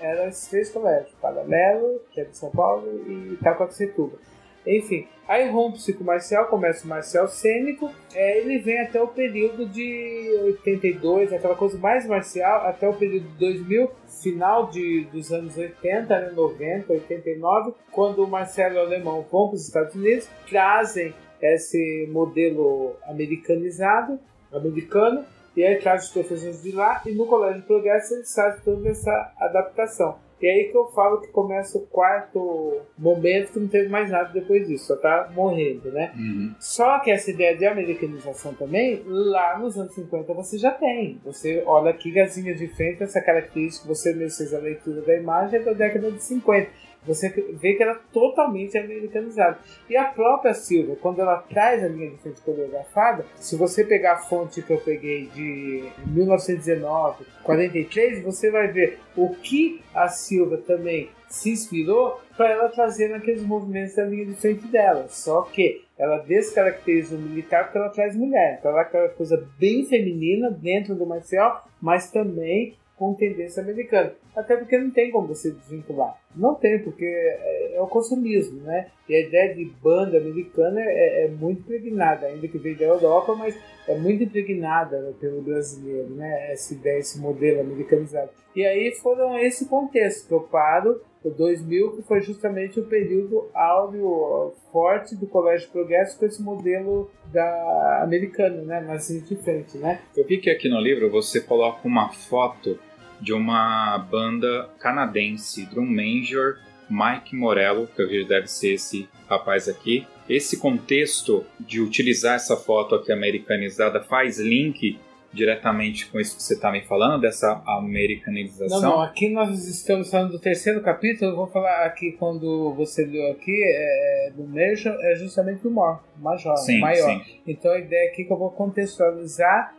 eram esses três colégios, Paralelo, que é de São Paulo, e Itacoatiuba. Enfim, aí rompe-se com o marcial, começa o marcial cênico, é, ele vem até o período de 82, aquela coisa mais marcial, até o período de 2000, final de, dos anos 80, 90, 89, quando o Marcelo e o Alemão vão para os Estados Unidos, trazem esse modelo americanizado, americano, e aí traz os professores de lá, e no Colégio Progresso eles fazem toda essa adaptação. E aí que eu falo que começa o quarto momento que não teve mais nada depois disso, só tá morrendo, né? Uhum. Só que essa ideia de americanização também, lá nos anos 50 você já tem. Você olha aqui gazinhas de frente, essa característica, você mesmo fez a leitura da imagem é da década de 50 você vê que ela é totalmente americanizada. E a própria Silva, quando ela traz a linha de frente coreografada, se você pegar a fonte que eu peguei de 1919, 43, você vai ver o que a Silva também se inspirou para ela trazer naqueles movimentos da linha de frente dela. Só que ela descaracteriza o militar porque ela traz mulher. Então ela é aquela coisa bem feminina dentro do marcial, mas também com tendência americana. Até porque não tem como você desvincular. Não tem, porque é, é o consumismo, né? E a ideia de banda americana é, é, muito impregnada, ainda que veio da Europa, mas é muito impregnada pelo brasileiro, né? Essa ideia, esse modelo americanizado. E aí foram esse contexto que eu paro o 2000, que foi justamente o período áureo forte do Colégio Progresso com esse modelo da americano, né, mais de frente, né? Eu vi que aqui no livro você coloca uma foto de uma banda canadense, Drum Major, Mike Morello, que eu vejo deve ser esse rapaz aqui. Esse contexto de utilizar essa foto aqui americanizada faz link diretamente com isso que você está me falando, dessa americanização? Não, não, aqui nós estamos falando do terceiro capítulo, eu vou falar aqui quando você leu aqui, é, do Major, é justamente o maior, major, sim, maior. Sim. Então a ideia aqui é que eu vou contextualizar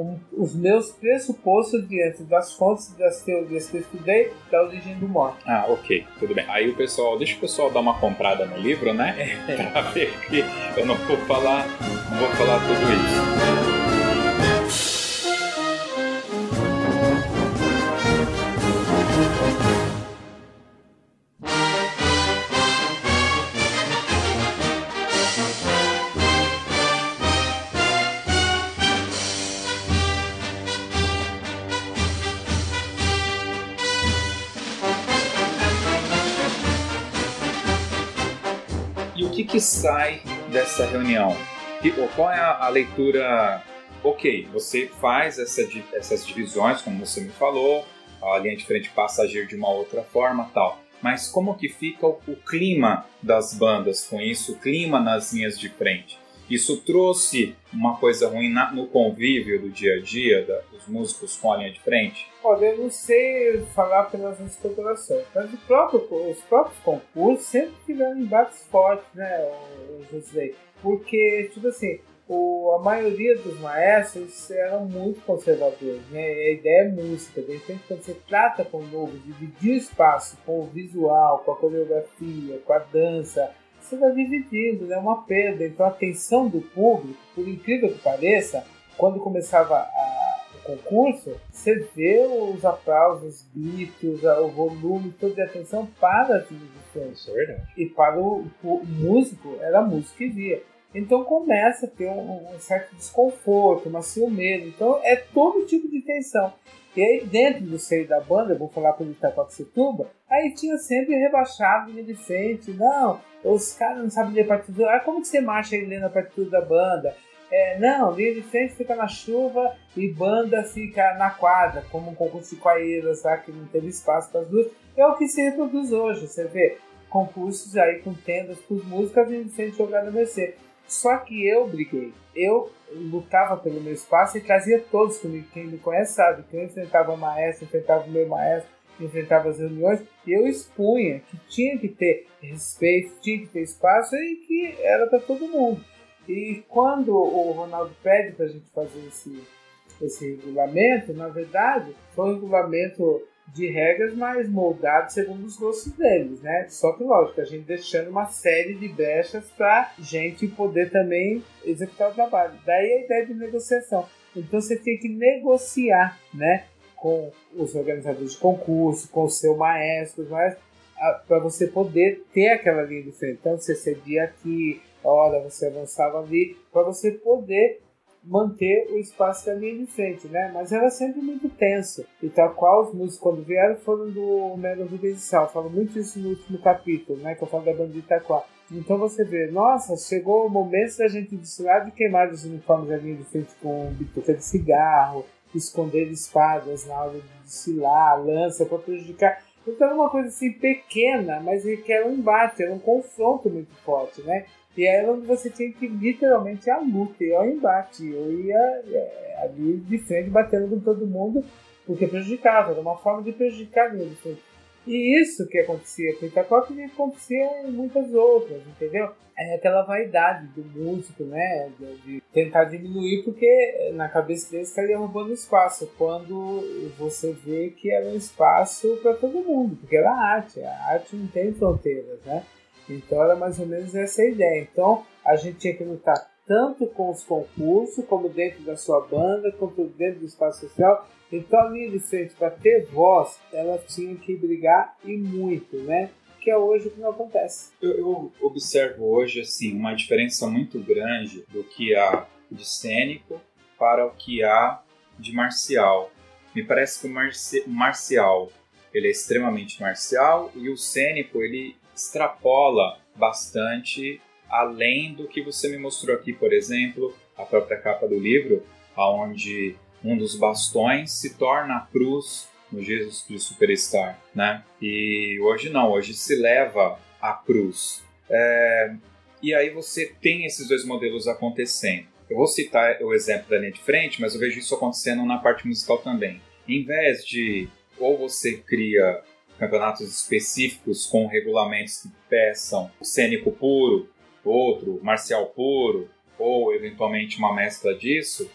um, os meus pressupostos diante das fontes das teorias que eu estudei da origem do morte. Ah, ok, tudo bem. Aí o pessoal, deixa o pessoal dar uma comprada no livro, né? Pra ver que eu não vou falar, não vou falar tudo isso. Sai dessa reunião? qual é a, a leitura? Ok, você faz essa, essas divisões, como você me falou, a linha de frente passa a agir de uma outra forma tal. Mas como que fica o, o clima das bandas com isso, o clima nas linhas de frente? Isso trouxe uma coisa ruim na, no convívio do dia a dia da, dos músicos com a linha de frente? Eu não sei falar pelas especulações, mas próprio, os próprios concursos sempre tiveram embates fortes, né, José? Porque, tipo assim, o, a maioria dos maestros eram muito conservadores, né? A ideia é música, de repente quando você trata com o novo, dividir o espaço com o visual, com a coreografia, com a dança, você vai dividindo, né? Uma perda. Então a atenção do público, por incrível que pareça, quando começava a, concurso, você vê os aplausos, os gritos, o volume, toda a atenção para as exibições. É verdade. E para o, o músico, era a música que via. Então começa a ter um, um, certo desconforto, uma ciumeira. Então é todo tipo de tensão. E aí dentro do seio da banda, vou falar para o Itacoaxetuba, aí tinha sempre rebaixado de frente. Não, os caras não sabem ler partitura. Ah, como que você marcha aí lendo a partitura da banda? É, não, de frente fica na chuva e banda fica na quadra, como um concurso de coairas lá que não teve espaço para as duas. É o que se reproduz hoje, você vê concursos aí com tendas músicos, linha de frente jogar no mercê. Só que eu briguei. Eu lutava pelo meu espaço e trazia todos comigo. Quem me conhece sabe que eu enfrentava o maestro, enfrentava o meu maestro, enfrentava as reuniões e eu expunha que tinha que ter respeito, tinha que ter espaço e que era para todo mundo. E quando o Ronaldo pede para a gente fazer esse, esse regulamento, na verdade, foi um regulamento de regras, mas moldado segundo os gostos deles, né? Só que, lógico, a gente deixando uma série de brechas para gente poder também executar o trabalho. Daí a ideia de negociação. Então você tem que negociar, né? Com os organizadores de concurso, com o seu maestro, para você poder ter aquela linha de frente. Então você cedia aqui, hora você avançava ali, para você poder manter o espaço da linha de frente, né? Mas era sempre muito tenso. E tal qual os músicos, quando vieram, foram do Mega. Eu falo muito isso no último capítulo, né? Que eu falo da banda de Itaquá. Então você vê, nossa, chegou o momento da gente desfilar de queimar os uniformes da linha de frente com bituca de cigarro, esconder espadas na hora de desfilar, lança para prejudicar. Então era uma coisa assim pequena, mas que era um embate, era um confronto muito forte, né? E era onde você tinha que literalmente a luta, e ao embate. Eu ia é, ali de frente batendo com todo mundo, porque prejudicava, era uma forma de prejudicar mesmo. E isso que acontecia com Itacoca que acontecia em muitas outras, entendeu? É aquela vaidade do músico, né? De, de tentar diminuir, porque na cabeça deles estaria roubando espaço. Quando você vê que era um espaço para todo mundo, porque era arte, a arte não tem fronteiras, né? Então era mais ou menos essa a ideia. Então a gente tinha que lutar tanto com os concursos, como dentro da sua banda, quanto dentro do espaço social. Então a linha de frente, para ter voz, ela tinha que brigar e muito, né? Que é hoje o que não acontece. Eu, eu observo hoje assim uma diferença muito grande do que há de cênico para o que há de marcial. Me parece que o marci marcial ele é extremamente marcial e o cênico ele extrapola bastante além do que você me mostrou aqui, por exemplo, a própria capa do livro, aonde um dos bastões se torna a cruz no Jesus Cristo Superstar, né? E hoje não, hoje se leva a cruz. É... E aí você tem esses dois modelos acontecendo. Eu vou citar o exemplo da linha de frente, mas eu vejo isso acontecendo na parte musical também. Em vez de ou você cria campeonatos específicos com regulamentos que peçam cênico puro, outro marcial puro, ou eventualmente uma mescla disso,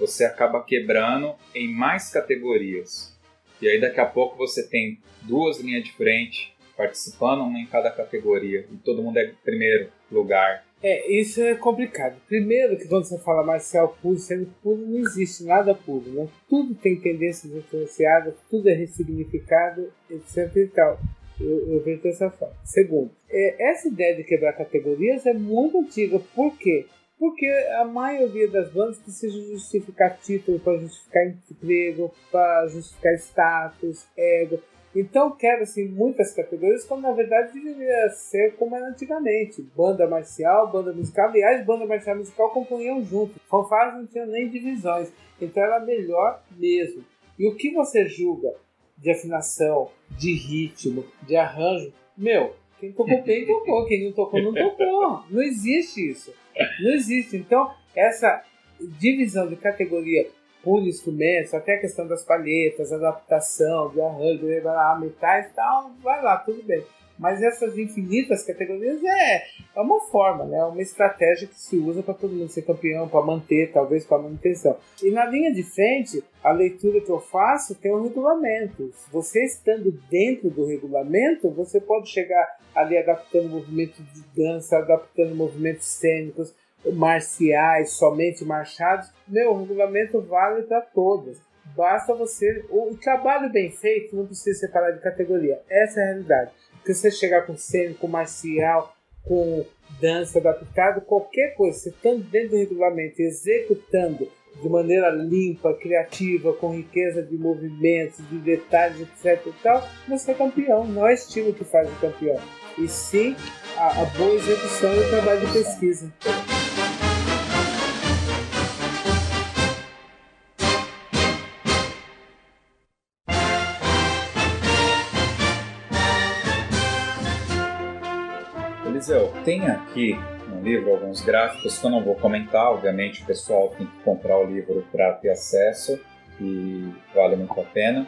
você acaba quebrando em mais categorias. E aí daqui a pouco você tem duas linhas de frente participando, uma em cada categoria, e todo mundo é primeiro lugar. É, isso é complicado. Primeiro que quando você fala marcial puro, sendo puro, não existe nada puro, né? Tudo tem tendências diferenciadas, tudo é ressignificado, etc e tal. Eu, eu vejo dessa forma. Segundo, é, essa ideia de quebrar categorias é muito antiga. Por quê? Porque a maioria das bandas precisa justificar título para justificar emprego, para justificar status, ego. Então quebra assim, muitas categorias, quando na verdade deveria ser como era antigamente. Banda marcial, banda musical. Aliás, banda marcial e musical compunham junto. Fanfarras não tinham nem divisões. Então era melhor mesmo. E o que você julga de afinação, de ritmo, de arranjo? Meu, quem tocou bem, tocou. Quem não tocou, não tocou. Não existe isso. Não existe. Então, essa divisão de categoria por instrumentos, até a questão das palhetas, adaptação, de arranjo, metais e tal, vai lá, tudo bem. Mas essas infinitas categorias é, é uma forma, né? É uma estratégia que se usa para todo mundo ser campeão, para manter, talvez para manutenção. E na linha de frente, a leitura que eu faço tem um regulamento. Você estando dentro do regulamento, você pode chegar ali adaptando movimentos de dança, adaptando movimentos cênicos, marciais, somente marchados. Meu, o regulamento vale para todas. Basta você. O trabalho bem feito não precisa separar de categoria. Essa é a realidade. Porque você chegar com cênico, marcial, com dança adaptado, qualquer coisa, você estando dentro do regulamento, executando de maneira limpa, criativa, com riqueza de movimentos, de detalhes, etc. E tal, você é campeão. Não é estilo que faz o campeão, e sim a, a boa execução e o trabalho de pesquisa. Eliseu, tem aqui no livro alguns gráficos que eu não vou comentar, obviamente o pessoal tem que comprar o livro para ter acesso e vale muito a pena.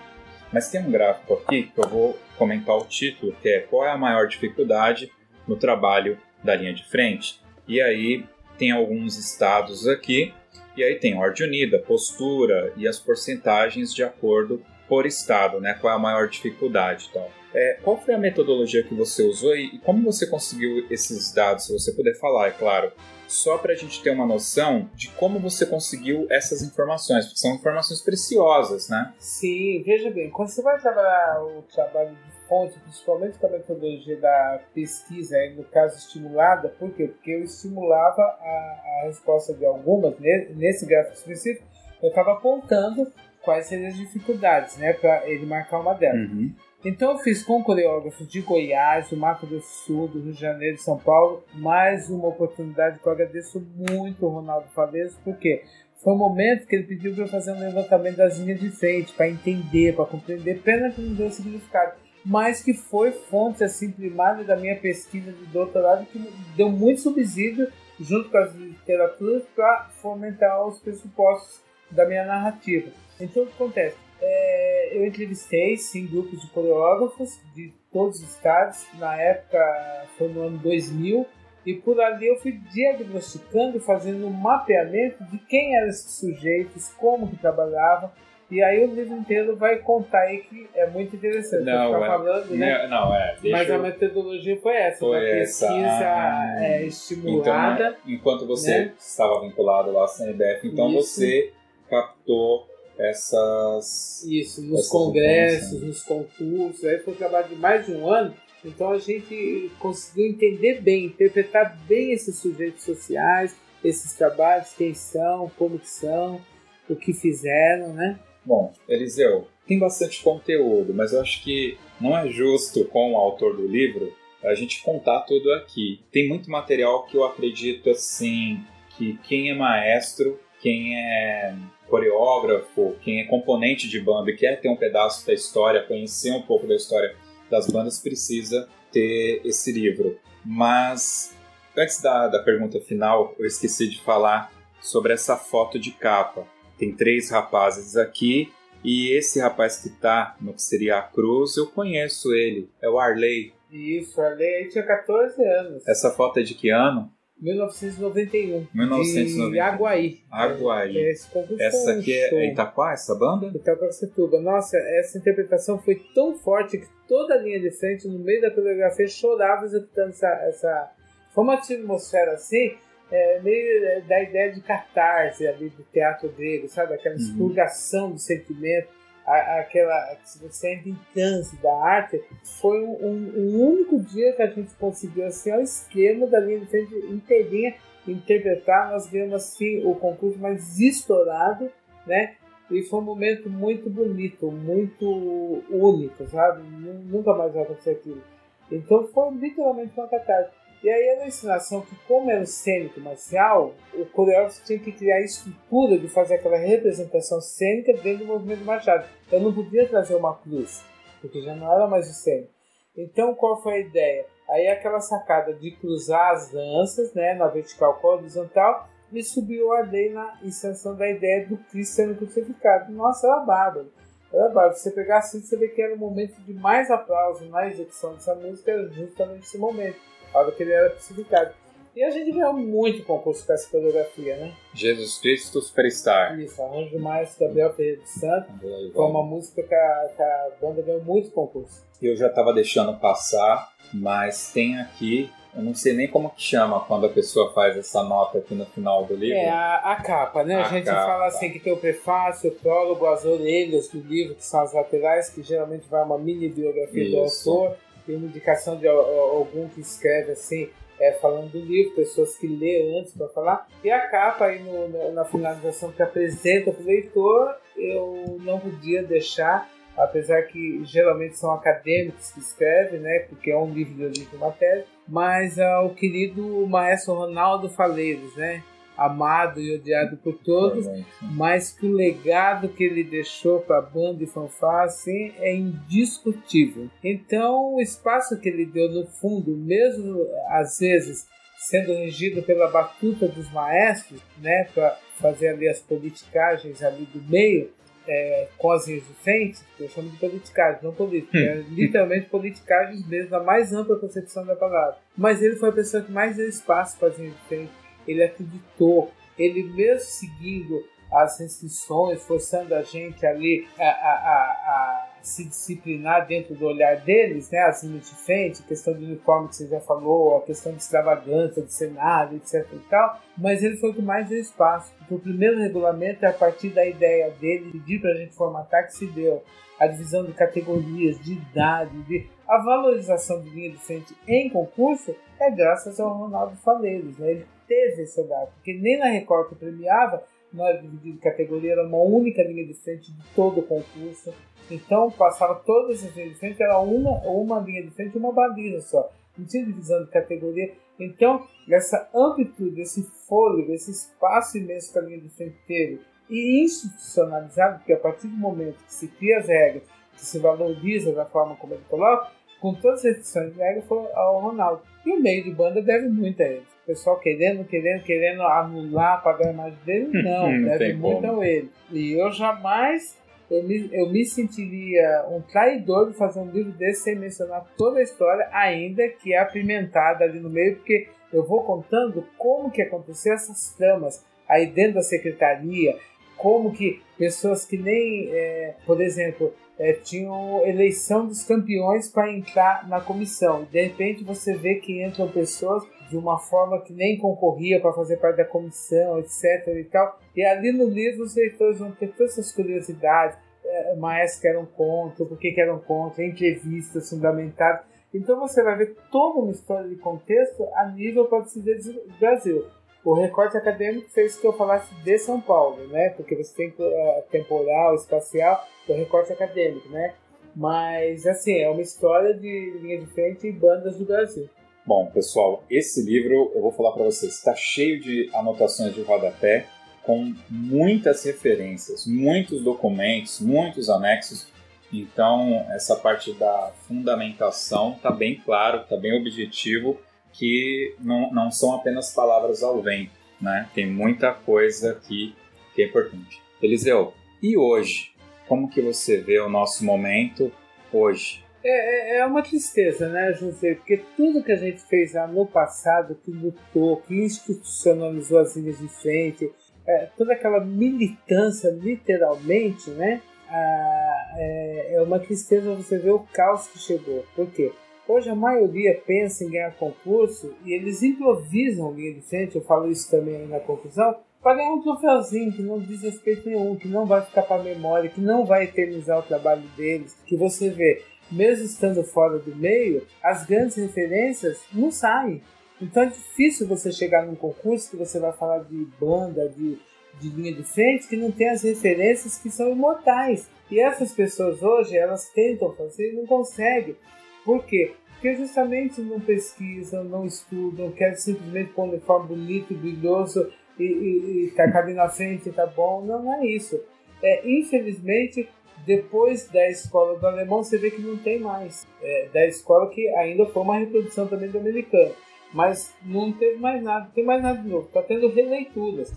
Mas tem um gráfico aqui que eu vou comentar o título, que é qual é a maior dificuldade no trabalho da linha de frente. E aí tem alguns estados aqui, e aí tem ordem unida, postura e as porcentagens de acordo por estado, né? Qual é a maior dificuldade e tal. É, qual foi a metodologia que você usou e, e, como você conseguiu esses dados, se você puder falar, é claro, só para a gente ter uma noção de como você conseguiu essas informações, porque são informações preciosas, né? Sim, veja bem, quando você vai trabalhar o trabalho de fonte, principalmente com a metodologia da pesquisa, no caso estimulada, por quê? Porque eu estimulava a, a resposta de algumas, nesse gráfico específico, eu estava apontando quais seriam as dificuldades, né, para ele marcar uma delas. Uhum. Então eu fiz com coreógrafos de Goiás, do Mato do Sul, do Rio de Janeiro e São Paulo, mais uma oportunidade que eu agradeço muito ao Ronaldo Faleso, porque foi um momento que ele pediu para eu fazer um levantamento das linhas de frente, para entender, para compreender, pena que não deu significado, mas que foi fonte assim primária da minha pesquisa de doutorado, que deu muito subsídio junto com as literaturas para fomentar os pressupostos da minha narrativa. Então o que acontece? É, eu entrevistei sim grupos de coreógrafos de todos os estados. Na época foi no ano 2000 e por ali eu fui diagnosticando, fazendo um mapeamento de quem eram esses sujeitos, como que trabalhavam. E aí o livro inteiro vai contar aí que é muito interessante. Não, é, falando, né? não, é. Mas eu... a metodologia foi essa, foi uma pesquisa ah, é, estimulada. Então, enquanto você né? estava vinculado lá à CNBF, então Isso. você captou essas. Isso, nos essas congressos, nos concursos, aí foi um trabalho de mais de um ano. Então a gente conseguiu entender bem, interpretar bem esses sujeitos sociais, esses trabalhos, quem são, como que são, o que fizeram, né? Bom, Eliseu, tem bastante conteúdo, mas eu acho que não é justo com o autor do livro a gente contar tudo aqui. Tem muito material que eu acredito assim que quem é maestro, quem é coreógrafo, quem é componente de banda e quer ter um pedaço da história, conhecer um pouco da história das bandas, precisa ter esse livro. Mas antes da, da pergunta final, eu esqueci de falar sobre essa foto de capa. Tem três rapazes aqui e esse rapaz que tá no que seria a cruz, eu conheço ele, é o Arley. Isso, Arley tinha 14 anos. Essa foto é de que ano? 1991. 1991. De Aguaí. Aguaí. É, essa aqui é Itaquá, essa banda? Itaquacetuba. Nossa, essa interpretação foi tão forte que toda a linha de frente, no meio da coreografia, chorava executando essa. essa... Foi uma atmosfera assim, é, meio é, da ideia de catarse ali do teatro grego, sabe? Aquela uhum. expurgação do sentimento aquela que você entra em transe da arte, foi um, um, um, único dia que a gente conseguiu assim ao esquema da linha de frente inteirinha interpretar. Nós ganhamos assim o concurso mais estourado, né? E foi um momento muito bonito, muito único, sabe? Nunca mais vai acontecer aquilo. Então foi literalmente uma catástrofe. E aí era a ensinação que, como era cênico marcial, o coreógrafo tinha que criar a estrutura de fazer aquela representação cênica dentro do movimento marcial. Eu não podia trazer uma cruz, porque já não era mais o cênico. Então, qual foi a ideia? Aí aquela sacada de cruzar as danças, né, na vertical com a horizontal, e subiu a lei na inserção da ideia do Cristo sendo crucificado. Nossa, era bárbaro. Era bárbaro. Você pegar assim, você vê que era o momento de mais aplauso na execução dessa música, era justamente esse momento, hora que ele era crucificado. E a gente ganhou muito concurso com essa coreografia, né? Jesus Cristo Superstar. Isso, arranjo mais Gabriel Ferreira de Santos. Foi uma música que a, que a banda ganhou muito concurso. Eu já estava deixando passar, mas tem aqui eu não sei nem como que chama quando a pessoa faz essa nota aqui no final do livro. É, a, a capa, né? A, a gente capa. fala assim que tem o prefácio, o prólogo, as orelhas do livro, que são as laterais, que geralmente vai uma mini biografia Isso. do autor, e uma indicação de algum que escreve assim, é, falando do livro, pessoas que lê antes para falar. E a capa aí no, na finalização que apresenta para o leitor, eu não podia deixar, apesar que geralmente são acadêmicos que escrevem, né? Porque é um livro de origem matéria, mas uh, o querido maestro Ronaldo Faleiros, né? Amado e odiado por todos, mas que o legado que ele deixou para a banda e fanfarra assim, é indiscutível. Então, o espaço que ele deu no fundo, mesmo às vezes sendo regido pela batuta dos maestros, né, para fazer ali as politicagens ali do meio, é, com as eu chamo de politicagem, não política, hum. é literalmente politicagens mesmo, na mais ampla concepção da palavra. Mas ele foi a pessoa que mais deu espaço para as resistentes ele acreditou, ele mesmo seguindo as restrições, forçando a gente ali a, a, a, a se disciplinar dentro do olhar deles, né? As linhas de frente, a questão do uniforme que você já falou, a questão de extravagância do Senado, etc e tal. Mas ele foi o que mais deu espaço. Porque o primeiro regulamento é a partir da ideia dele, pedir para a gente formatar, que se deu a divisão de categorias, de idade, de a valorização de linha de frente em concurso é graças ao Ronaldo Faleiros, né? Ele teve esse olhar, porque nem na Record que premiava, não era dividido em categoria, era uma única linha de frente de todo o concurso. Então, passava todas as linhas de frente, era uma, uma linha de frente e uma baliza só. Não tinha divisão de categoria. Então, essa amplitude, esse fôlego, esse espaço imenso que a linha de frente teve, e institucionalizado, porque a partir do momento que se cria as regras, que se valoriza da forma como ele coloca, com todas as restrições de regra, foi ao Ronaldo. E o meio de banda deve muito a ele pessoal querendo, querendo, querendo anular, apagar a imagem dele, não, deve muito como. a ele. E eu jamais eu me, eu me sentiria um traidor de fazer um livro desse sem mencionar toda a história, ainda que é apimentada ali no meio, porque eu vou contando como que aconteceu essas tramas aí dentro da secretaria, como que pessoas que nem, é, por exemplo, é, tinham eleição dos campeões para entrar na comissão. De repente você vê que entram pessoas de uma forma que nem concorria para fazer parte da comissão, etc. e tal. E ali no livro os leitores vão ter todas essas curiosidades, é, maestros que eram contra, por que eram contra, entrevistas fundamentadas. Então você vai ver toda uma história de contexto a nível, pode se dizer, do Brasil. O recorte acadêmico fez que eu falasse de São Paulo, né? Porque você tem uh, temporal, espacial, o recorte acadêmico, né? Mas, assim, é uma história de linha de frente e bandas do Brasil. Bom, pessoal, esse livro, eu vou falar para vocês, está cheio de anotações de rodapé, com muitas referências, muitos documentos, muitos anexos. Então, essa parte da fundamentação está bem claro, está bem objetivo, que não, não são apenas palavras ao vento, né? Tem muita coisa aqui que é importante. Eliseu, e hoje? Como que você vê o nosso momento hoje? É, é, é uma tristeza, né, José? Porque tudo que a gente fez lá no passado, que lutou, que institucionalizou as linhas de frente, é, toda aquela militância, literalmente, né? É, é uma tristeza você ver o caos que chegou. Por quê? Hoje a maioria pensa em ganhar concurso e eles improvisam linha de frente, eu falo isso também aí na conclusão, para ganhar um troféuzinho que não diz respeito nenhum, que não vai ficar para memória, que não vai eternizar o trabalho deles, que você vê mesmo estando fora do meio, as grandes referências não saem. Então é difícil você chegar num concurso que você vai falar de banda, de, de linha de frente, que não tem as referências que são imortais. E essas pessoas hoje, elas tentam fazer e não conseguem. Por quê? Porque justamente não pesquisam, não estudam, querem simplesmente pôr um uniforme bonito, brilhoso e, e, e tacar ali na frente, tá bom. Não, não é isso. É, infelizmente, depois da escola do alemão, você vê que não tem mais. É, da escola que ainda foi uma reprodução também do americano. Mas não teve mais nada, não tem mais nada de novo. Está tendo releituras.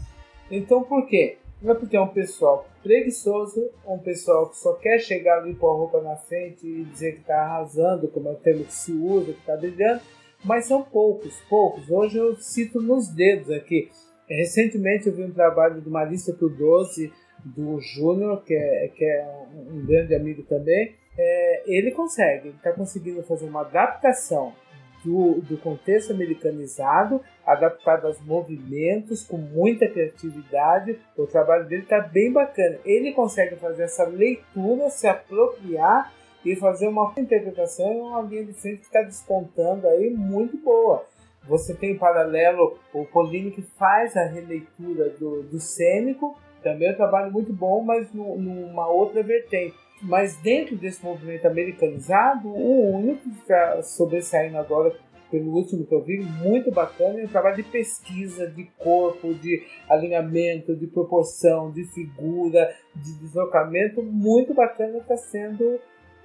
Então por quê? Não é porque é um pessoal preguiçoso, um pessoal que só quer chegar ali com a roupa na frente e dizer que está arrasando, como é o termo que se usa, que está brilhando, mas são poucos, poucos. Hoje eu cito nos dedos aqui. Recentemente eu vi um trabalho do Marista pro 12, do Júnior, que é, que é um grande amigo também. É, ele consegue, está conseguindo fazer uma adaptação do, do contexto americanizado, adaptado aos movimentos, com muita criatividade. O trabalho dele está bem bacana. Ele consegue fazer essa leitura, se apropriar e fazer uma interpretação em uma linha de frente que está despontando aí muito boa. Você tem em paralelo o Polini que faz a releitura do, do cênico, também é um trabalho muito bom, mas no, numa outra vertente. Mas dentro desse movimento americanizado, o único que está sobressaindo agora, pelo último que eu vi, muito bacana, é o trabalho de pesquisa, de corpo, de alinhamento, de proporção, de figura, de deslocamento, muito bacana está sendo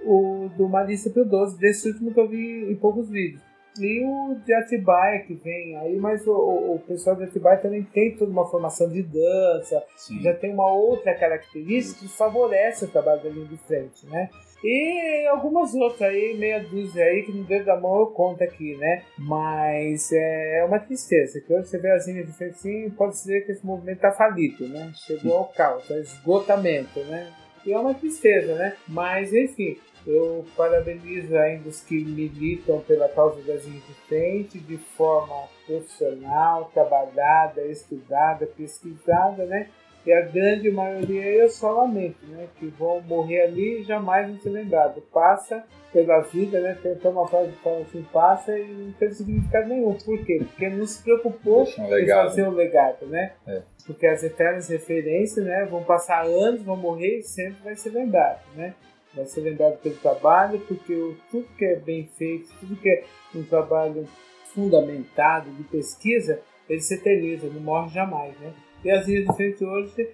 o do Malícia Pio 12, desse último que eu vi em poucos vídeos. E o de Atibaia que vem aí, mas o, o, pessoal de Atibaia também tem toda uma formação de dança, Sim. já tem uma outra característica que favorece o trabalho da linha de frente, né? E algumas outras aí, meia dúzia aí, que no dedo da mão eu conto aqui, né? Mas é, é uma tristeza, que hoje você vê as linhas de frente assim, pode dizer que esse movimento tá falido, né? Chegou ao caos, ao esgotamento, né? E é uma tristeza, né? Mas, enfim, eu parabenizo ainda os que militam pela causa das frente de forma profissional, trabalhada, estudada, pesquisada, né? E a grande maioria eu só lamento, né? Que vão morrer ali e jamais vão ser lembrados. Passa pela vida, né? Tem uma frase que fala assim, passa e não tem significado nenhum. Por quê? Porque não se preocupou um em fazer o um legado, né? É. Porque as eternas referências, né? Vão passar anos, vão morrer e sempre vai ser lembrado, né? Vai ser lembrado pelo trabalho, porque tudo que é bem feito, tudo que é um trabalho fundamentado de pesquisa, ele se eterniza, não morre jamais, né? E as linhas de frente hoje,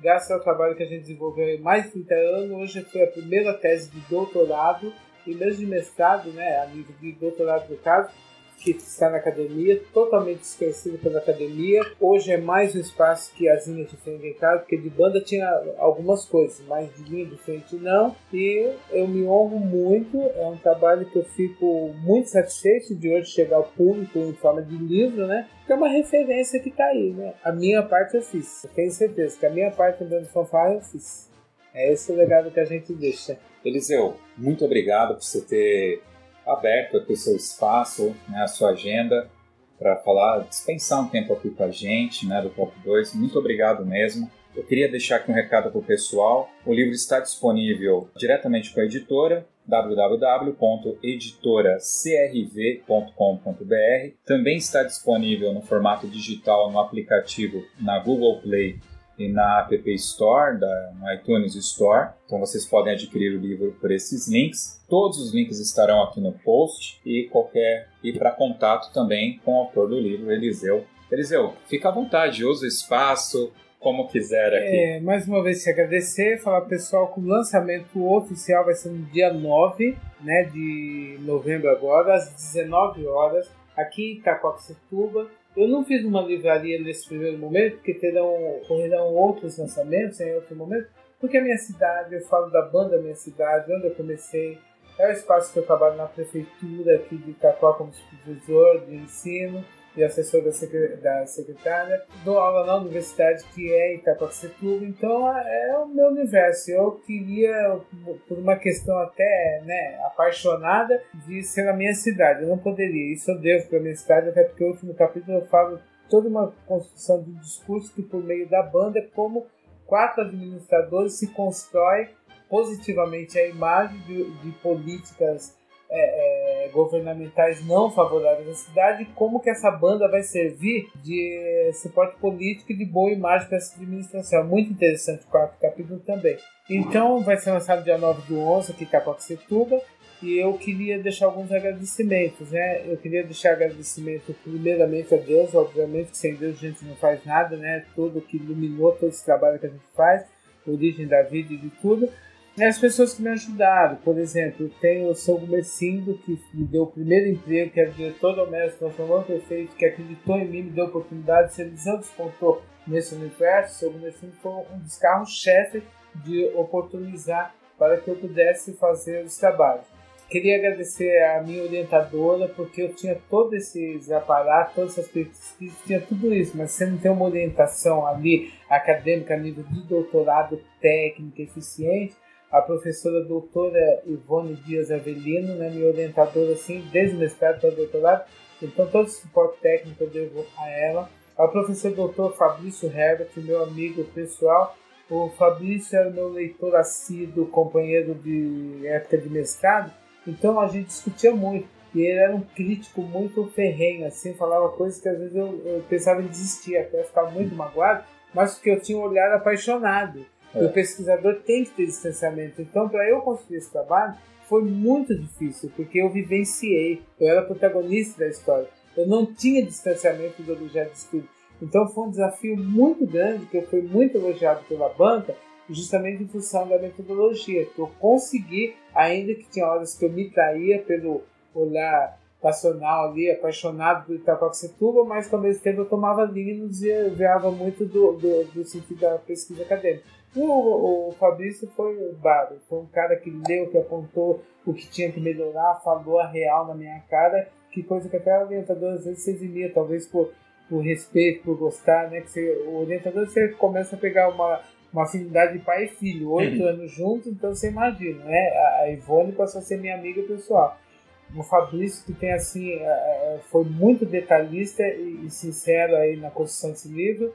graças ao trabalho que a gente desenvolveu há mais de 30 anos, hoje foi a primeira tese de doutorado e mesmo de mestrado, né, a nível de doutorado no caso, que está na academia, totalmente esquecido pela academia. Hoje é mais um espaço que as linhas de frente entraram, porque de banda tinha algumas coisas, mas de linha de frente não. E eu me honro muito, é um trabalho que eu fico muito satisfeito de hoje chegar ao público em forma de livro, né? Que é uma referência que está aí, né? A minha parte eu fiz, eu tenho certeza que a minha parte do fanfarra eu fiz. É esse o legado que a gente deixa. Eliseu, muito obrigado por você ter aberto aqui o seu espaço, né, a sua agenda para falar, dispensar um tempo aqui com a gente, né, do Top 2. Muito obrigado mesmo. Eu queria deixar aqui um recado para o pessoal. O livro está disponível diretamente com a editora www.editoracrv.com.br. Também está disponível no formato digital no aplicativo na Google Play e na App Store, da, iTunes Store. Então vocês podem adquirir o livro por esses links. Todos os links estarão aqui no post e qualquer e para contato também com o autor do livro, Eliseu. Eliseu, fica à vontade, use o espaço, como quiser aqui. É, mais uma vez te agradecer, falar pessoal que o lançamento oficial vai ser no dia 9 né, de novembro agora, às 19 horas, aqui em Itacoaxetuba. Eu não fiz uma livraria nesse primeiro momento, porque terão, ocorrerão outros lançamentos em outro momento, porque a minha cidade, eu falo da banda da minha cidade, onde eu comecei, é o espaço que eu trabalho na prefeitura aqui de Itaquá como supervisor de ensino e assessor da, secre da secretária. Dou aula na universidade que é Itacoaxetuba, então é o meu universo. Eu queria, por uma questão até né, apaixonada, de ser na minha cidade. Eu não poderia, isso eu devo para minha cidade, até porque o último capítulo eu falo toda uma construção de discurso que por meio da banda, como quatro administradores se constrói positivamente a imagem de, de políticas é, é, governamentais não favoráveis à cidade, como que essa banda vai servir de suporte político e de boa imagem para essa administração. Muito interessante o quarto capítulo também. Então vai ser lançado dia 9 do 11 aqui em Capoxetuba e eu queria deixar alguns agradecimentos, né? Eu queria deixar agradecimento primeiramente a Deus, obviamente que sem Deus a gente não faz nada, né? Tudo que iluminou todo esse trabalho que a gente faz, origem da vida e de tudo as pessoas que me ajudaram, por exemplo, tem o seu Mercindo, que me deu o primeiro emprego, que era diretor doméstico, transformou prefeito, que acreditou em mim, me deu oportunidade, se eles despontou nesse universo, seu Gunderson foi um dos carros-chefe de oportunizar para que eu pudesse fazer os trabalhos. Queria agradecer a minha orientadora, porque eu tinha todos esses aparatos, todas essas pesquisas, tinha tudo isso, mas você não tem uma orientação ali acadêmica nível de doutorado técnico eficiente, a professora doutora Ivone Dias Avelino, né, minha orientadora assim, desde o mestrado até o doutorado, então todo o suporte técnico eu devo a ela. A professor doutor Fabrício Herbert, meu amigo pessoal, o Fabrício era meu leitor assíduo, companheiro de época de mestrado, então a gente discutia muito. E ele era um crítico muito ferrenho, assim, falava coisas que às vezes eu, eu pensava em desistir, até ficar muito magoado, mas porque eu tinha um olhar apaixonado. É. O pesquisador tem que ter distanciamento. Então, para eu construir esse trabalho, foi muito difícil, porque eu vivenciei, eu era protagonista da história. Eu não tinha distanciamento do objeto de estudo. Então foi um desafio muito grande, que eu fui muito elogiado pela banca, justamente em função da metodologia, que eu consegui, ainda que tinha horas que eu me traía pelo olhar passional ali, apaixonado por Itacoaxetuba, mas ao mesmo tempo eu tomava linha e não desviava muito do, do, do, sentido da pesquisa acadêmica. O, o Fabrício foi bárbaro, foi um cara que leu, que apontou o que tinha que melhorar, falou a real na minha cara, que coisa que até o orientador às vezes se eximia, talvez por, por respeito, por gostar, né? Que você, o orientador você começa a pegar uma uma afinidade de pai e filho, oito uhum. anos juntos, então você imagina, né? A Ivone passou a ser minha amiga pessoal. O Fabrício, que tem assim, é, é, foi muito detalhista e sincero aí na construção desse livro.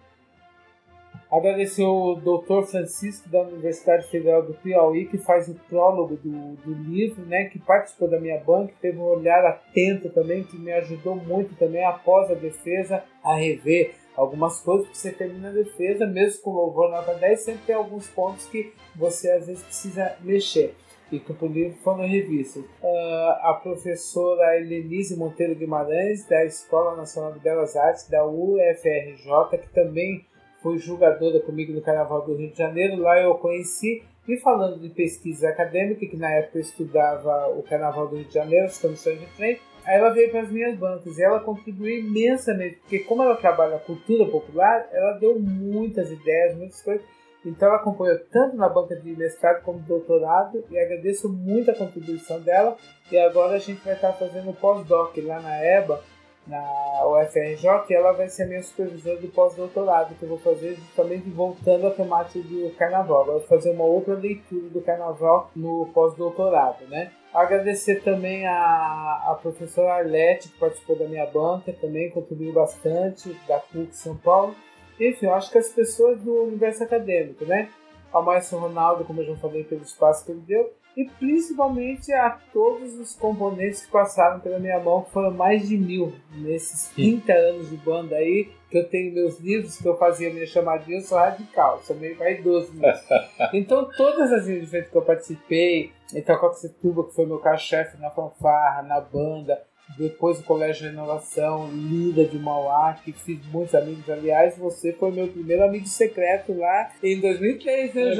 Agradecer o Dr. Francisco da Universidade Federal do Piauí, que faz o prólogo do, do livro, né, que participou da minha banca, teve um olhar atento também, que me ajudou muito também após a defesa a rever algumas coisas que você termina a defesa, mesmo com louvor nota 10, sempre tem alguns pontos que você às vezes precisa mexer. E que o livro foram revistas. Uh, a professora Helenise Monteiro Guimarães, da Escola Nacional de Belas Artes, da UFRJ, que também foi julgadora comigo no Carnaval do Rio de Janeiro. Lá eu conheci. E falando de pesquisa acadêmica, que na época eu estudava o Carnaval do Rio de Janeiro, as comissões de frente, Aí ela veio para as minhas bancas e ela contribuiu imensamente, porque como ela trabalha cultura popular, ela deu muitas ideias, muitas coisas. Então ela acompanhou tanto na banca de mestrado como doutorado e agradeço muito a contribuição dela. E agora a gente vai estar fazendo pós-doc lá na EBA, na UFRJ, ela vai ser minha supervisora do pós-doutorado, que eu vou fazer justamente voltando à temática do carnaval. Vou fazer uma outra leitura do carnaval no pós-doutorado, né? Agradecer também a, a professora Arlete, que participou da minha banca, também contribuiu bastante, da PUC São Paulo. Enfim, eu acho que as pessoas do universo acadêmico, né? Ao Márcio Ronaldo, como eu já falei, pelo espaço que ele deu, e principalmente a todos os componentes que passaram pela minha mão, que foram mais de mil nesses 30 anos de banda aí, que eu tenho meus livros, que eu fazia minha chamadinha, eu sou radical, sou meio vaidoso nisso. então, todas as vezes que eu participei, então Coxetuba, que foi meu carro-chefe na fanfarra, na banda, depois o Colégio de Renovação, Lida de Mauá, que fiz muitos amigos. Aliás, você foi meu primeiro amigo secreto lá em 2003, né, É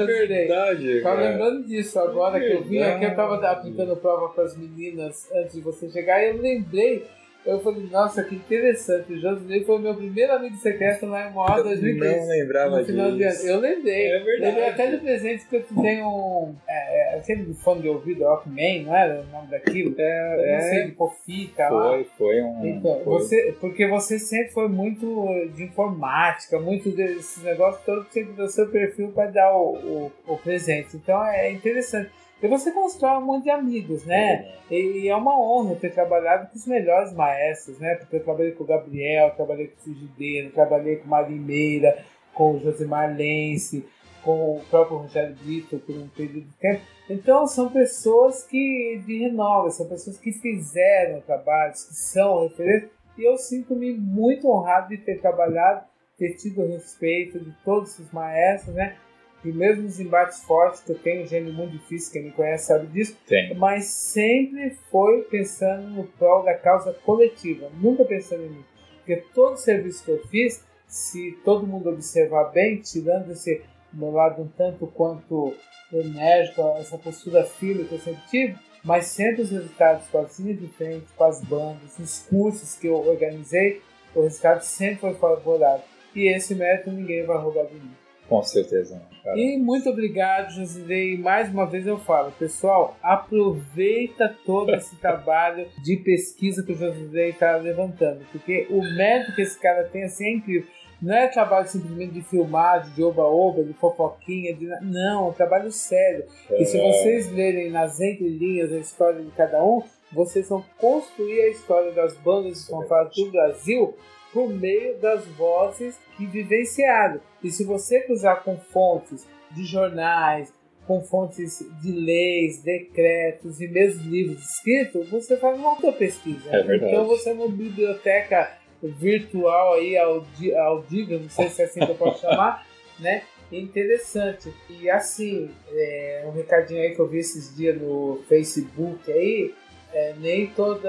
verdade, Tava lembrando disso agora é que eu vim aqui, eu tava aplicando prova para as meninas antes de você chegar e eu lembrei eu falei, nossa, que interessante. O Josinei foi meu primeiro amigo secreto lá em Moá 2003. Não lembrava disso. Eu lembrei. É verdade. Lembrei até de presente que eu tenho um. É, é, aquele fone de ouvido, Rockman, não era o nome daquilo? É, eu não sei, de Pofita foi, lá. Foi, foi um. Então, foi. Você, porque você sempre foi muito de informática, muito desses negócios, todo sempre do seu perfil para dar o, o, o presente. Então é interessante. E você constrói um monte de amigos, né? E é uma honra ter trabalhado com os melhores maestros, né? Porque eu trabalhei com o Gabriel, trabalhei com o Frigideiro, trabalhei com o Marimeira, com o Josimar Lense, com o próprio Rogério Brito por um período de tempo. Então são pessoas que de renova, são pessoas que fizeram trabalhos, que são referências, e eu sinto-me muito honrado de ter trabalhado, ter tido respeito de todos esses maestros, né? E mesmo nos embates fortes, que eu tenho um gênio muito difícil, quem me conhece sabe disso, Tem. mas sempre foi pensando no prol da causa coletiva, nunca pensando em mim. Porque todo serviço que eu fiz, se todo mundo observar bem, tirando esse meu lado um tanto quanto enérgico, essa postura firme que eu sempre tive, mas sempre os resultados com as linhas de frente, com as bandas, nos cursos que eu organizei, o resultado sempre foi favorável. e esse mérito ninguém vai roubar de mim. Com certeza. Cara. E muito obrigado, Josilei. Mais uma vez eu falo, pessoal, aproveita todo esse trabalho de pesquisa que o Josilei está levantando, porque o mérito que esse cara tem assim, é incrível. Não é trabalho simplesmente de filmagem, de oba-oba, de fofoquinha, de... não, é um trabalho sério. É. E se é. vocês lerem nas entrelinhas a história de cada um, vocês vão construir a história das bandas de fanfarras do Brasil por meio das vozes que vivenciaram. E se você cruzar com fontes de jornais, com fontes de leis, decretos e mesmo livros escritos, você faz uma outra pesquisa. É então você é uma biblioteca virtual aí, audível, não sei se é assim que eu posso chamar, né? Interessante. E assim, é, um recadinho aí que eu vi esses dias no Facebook aí, é, nem todo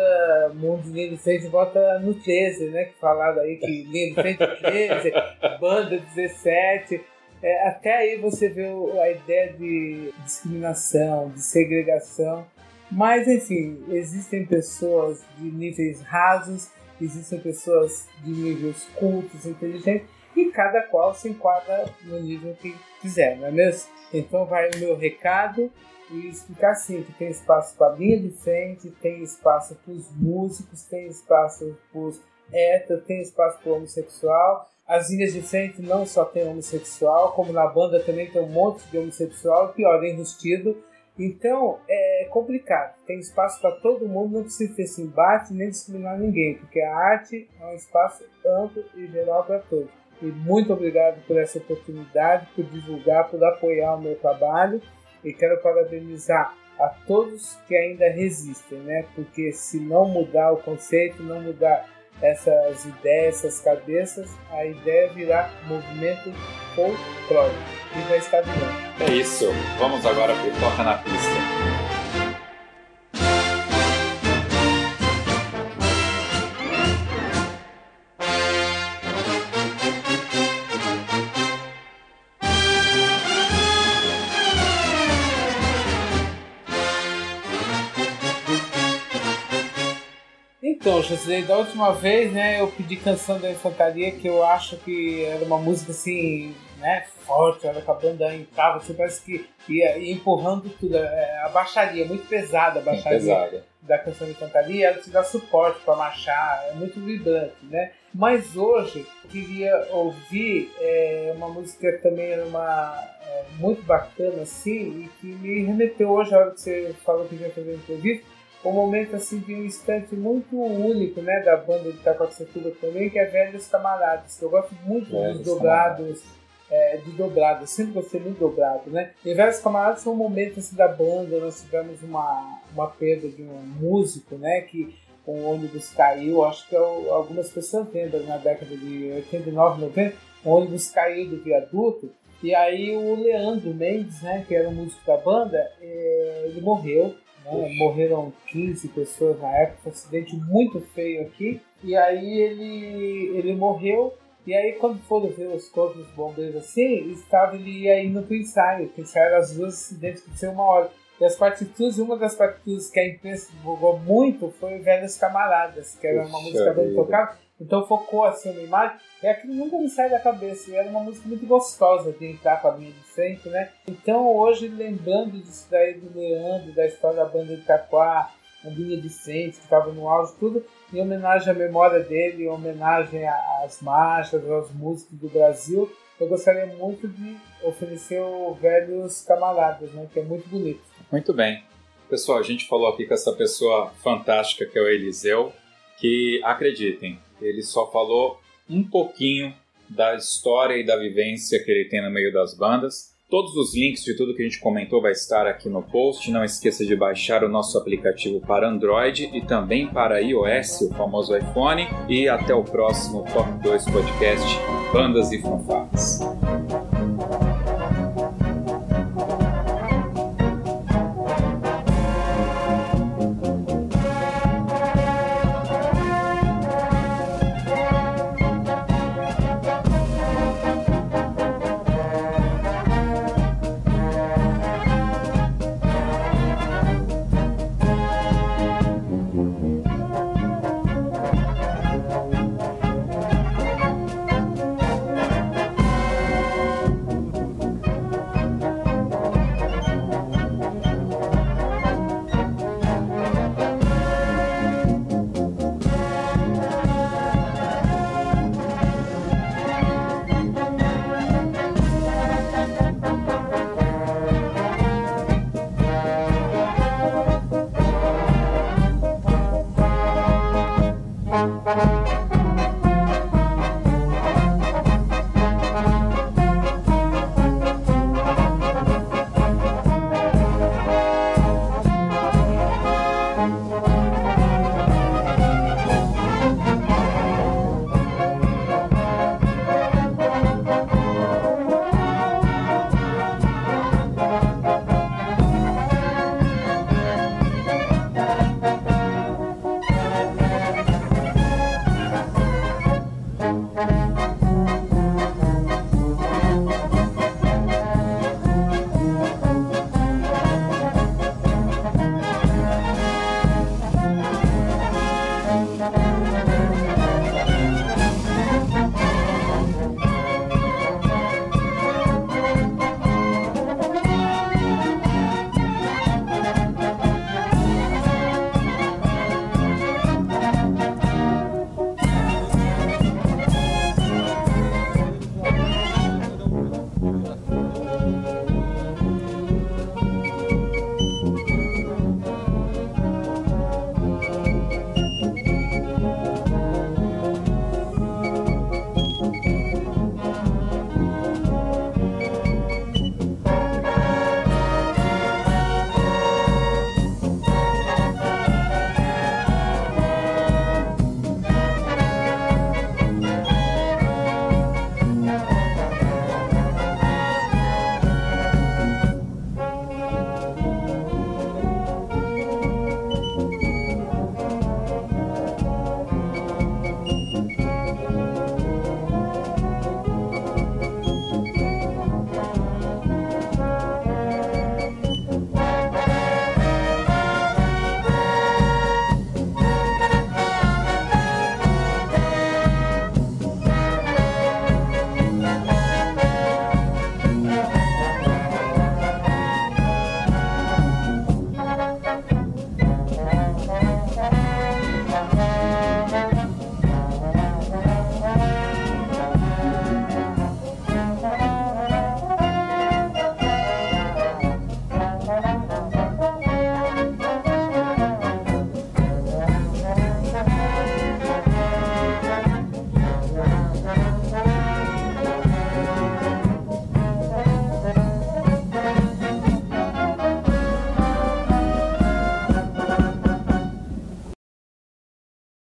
mundo de linha de frente vota no 13, né? Que falaram aí que linha de frente 13, banda 17. É, até aí você vê a ideia de discriminação, de segregação. Mas, enfim, existem pessoas de níveis rasos, existem pessoas de níveis cultos, inteligentes, e cada qual se enquadra no nível que quiser, não é mesmo? Então vai o meu recado e explicar assim que tem espaço para linha de frente, tem espaço para os músicos, tem espaço para os héteros, tem espaço para o homossexual. As linhas de frente não só tem homossexual, como na banda também tem um monte de homossexual, pior, enrustido. Então é complicado. Tem espaço para todo mundo, não precisa ter esse embate nem discriminar ninguém, porque a arte é um espaço amplo e geral para todos. E muito obrigado por essa oportunidade, por divulgar, por apoiar o meu trabalho e quero parabenizar a todos que ainda resistem, né? Porque se não mudar o conceito, não mudar essas ideias, essas cabeças, a ideia virá movimento folclórico e vai estar virando. É isso. Vamos agora para o Toca na Pista. Da última vez, né, eu pedi Canção da Infantaria, que eu acho que era uma música assim, né, forte, ela com a banda entrava, assim, parece que ia, ia empurrando tudo. É, a baixaria, muito pesada a baixaria pesada. da Canção da Infantaria, ela te dá suporte para marchar, é muito vibrante, né? Mas hoje, queria ouvir é, uma música que também era uma, é, muito bacana, assim, e que me remeteu hoje, a hora que você falou que ia fazer entrevista, um momento assim de um instante muito único, né, da banda de Taquacetuba também, que é Velhos Camaradas, que eu gosto muito Velhos dos dobrados, é, de dobrado, eu sempre gostei muito dobrado, né? E Velhos Camaradas foi um momento assim da banda, nós tivemos uma, uma perda de um músico, né, que um ônibus caiu, acho que algumas pessoas lembram na década de 89, 90, um ônibus caiu do viaduto, e aí o Leandro Mendes, né, que era o músico da banda, é, ele morreu, né? Morreram 15 pessoas na época, um acidente muito feio aqui. E aí ele, ele morreu. E aí quando foram ver os corpos dos bombeiros assim, estava ele aí no ensaio, que ensaio as duas acidentes que tinham uma hora. E as partituras, uma das partituras que a imprensa divulgou muito foi Velhos Camaradas, que era uma música bem tocada. Então focou assim na imagem. É aquilo nunca me sai da cabeça. E era uma música muito gostosa de entrar com a linha de frente, né? Então hoje, lembrando disso daí do Leandro, da história da banda de Itaquá, a linha de frente, que estava no auge, tudo, em homenagem à memória dele, em homenagem às marchas, aos músicos do Brasil, eu gostaria muito de oferecer o Velhos Camaradas, né? Que é muito bonito. Muito bem. Pessoal, a gente falou aqui com essa pessoa fantástica que é o Eliseu, que acreditem, ele só falou um pouquinho da história e da vivência que ele tem no meio das bandas. Todos os links de tudo que a gente comentou vai estar aqui no post. Não esqueça de baixar o nosso aplicativo para Android e também para iOS, o famoso iPhone. E até o próximo Top 2 Podcast Bandas e Fanfare.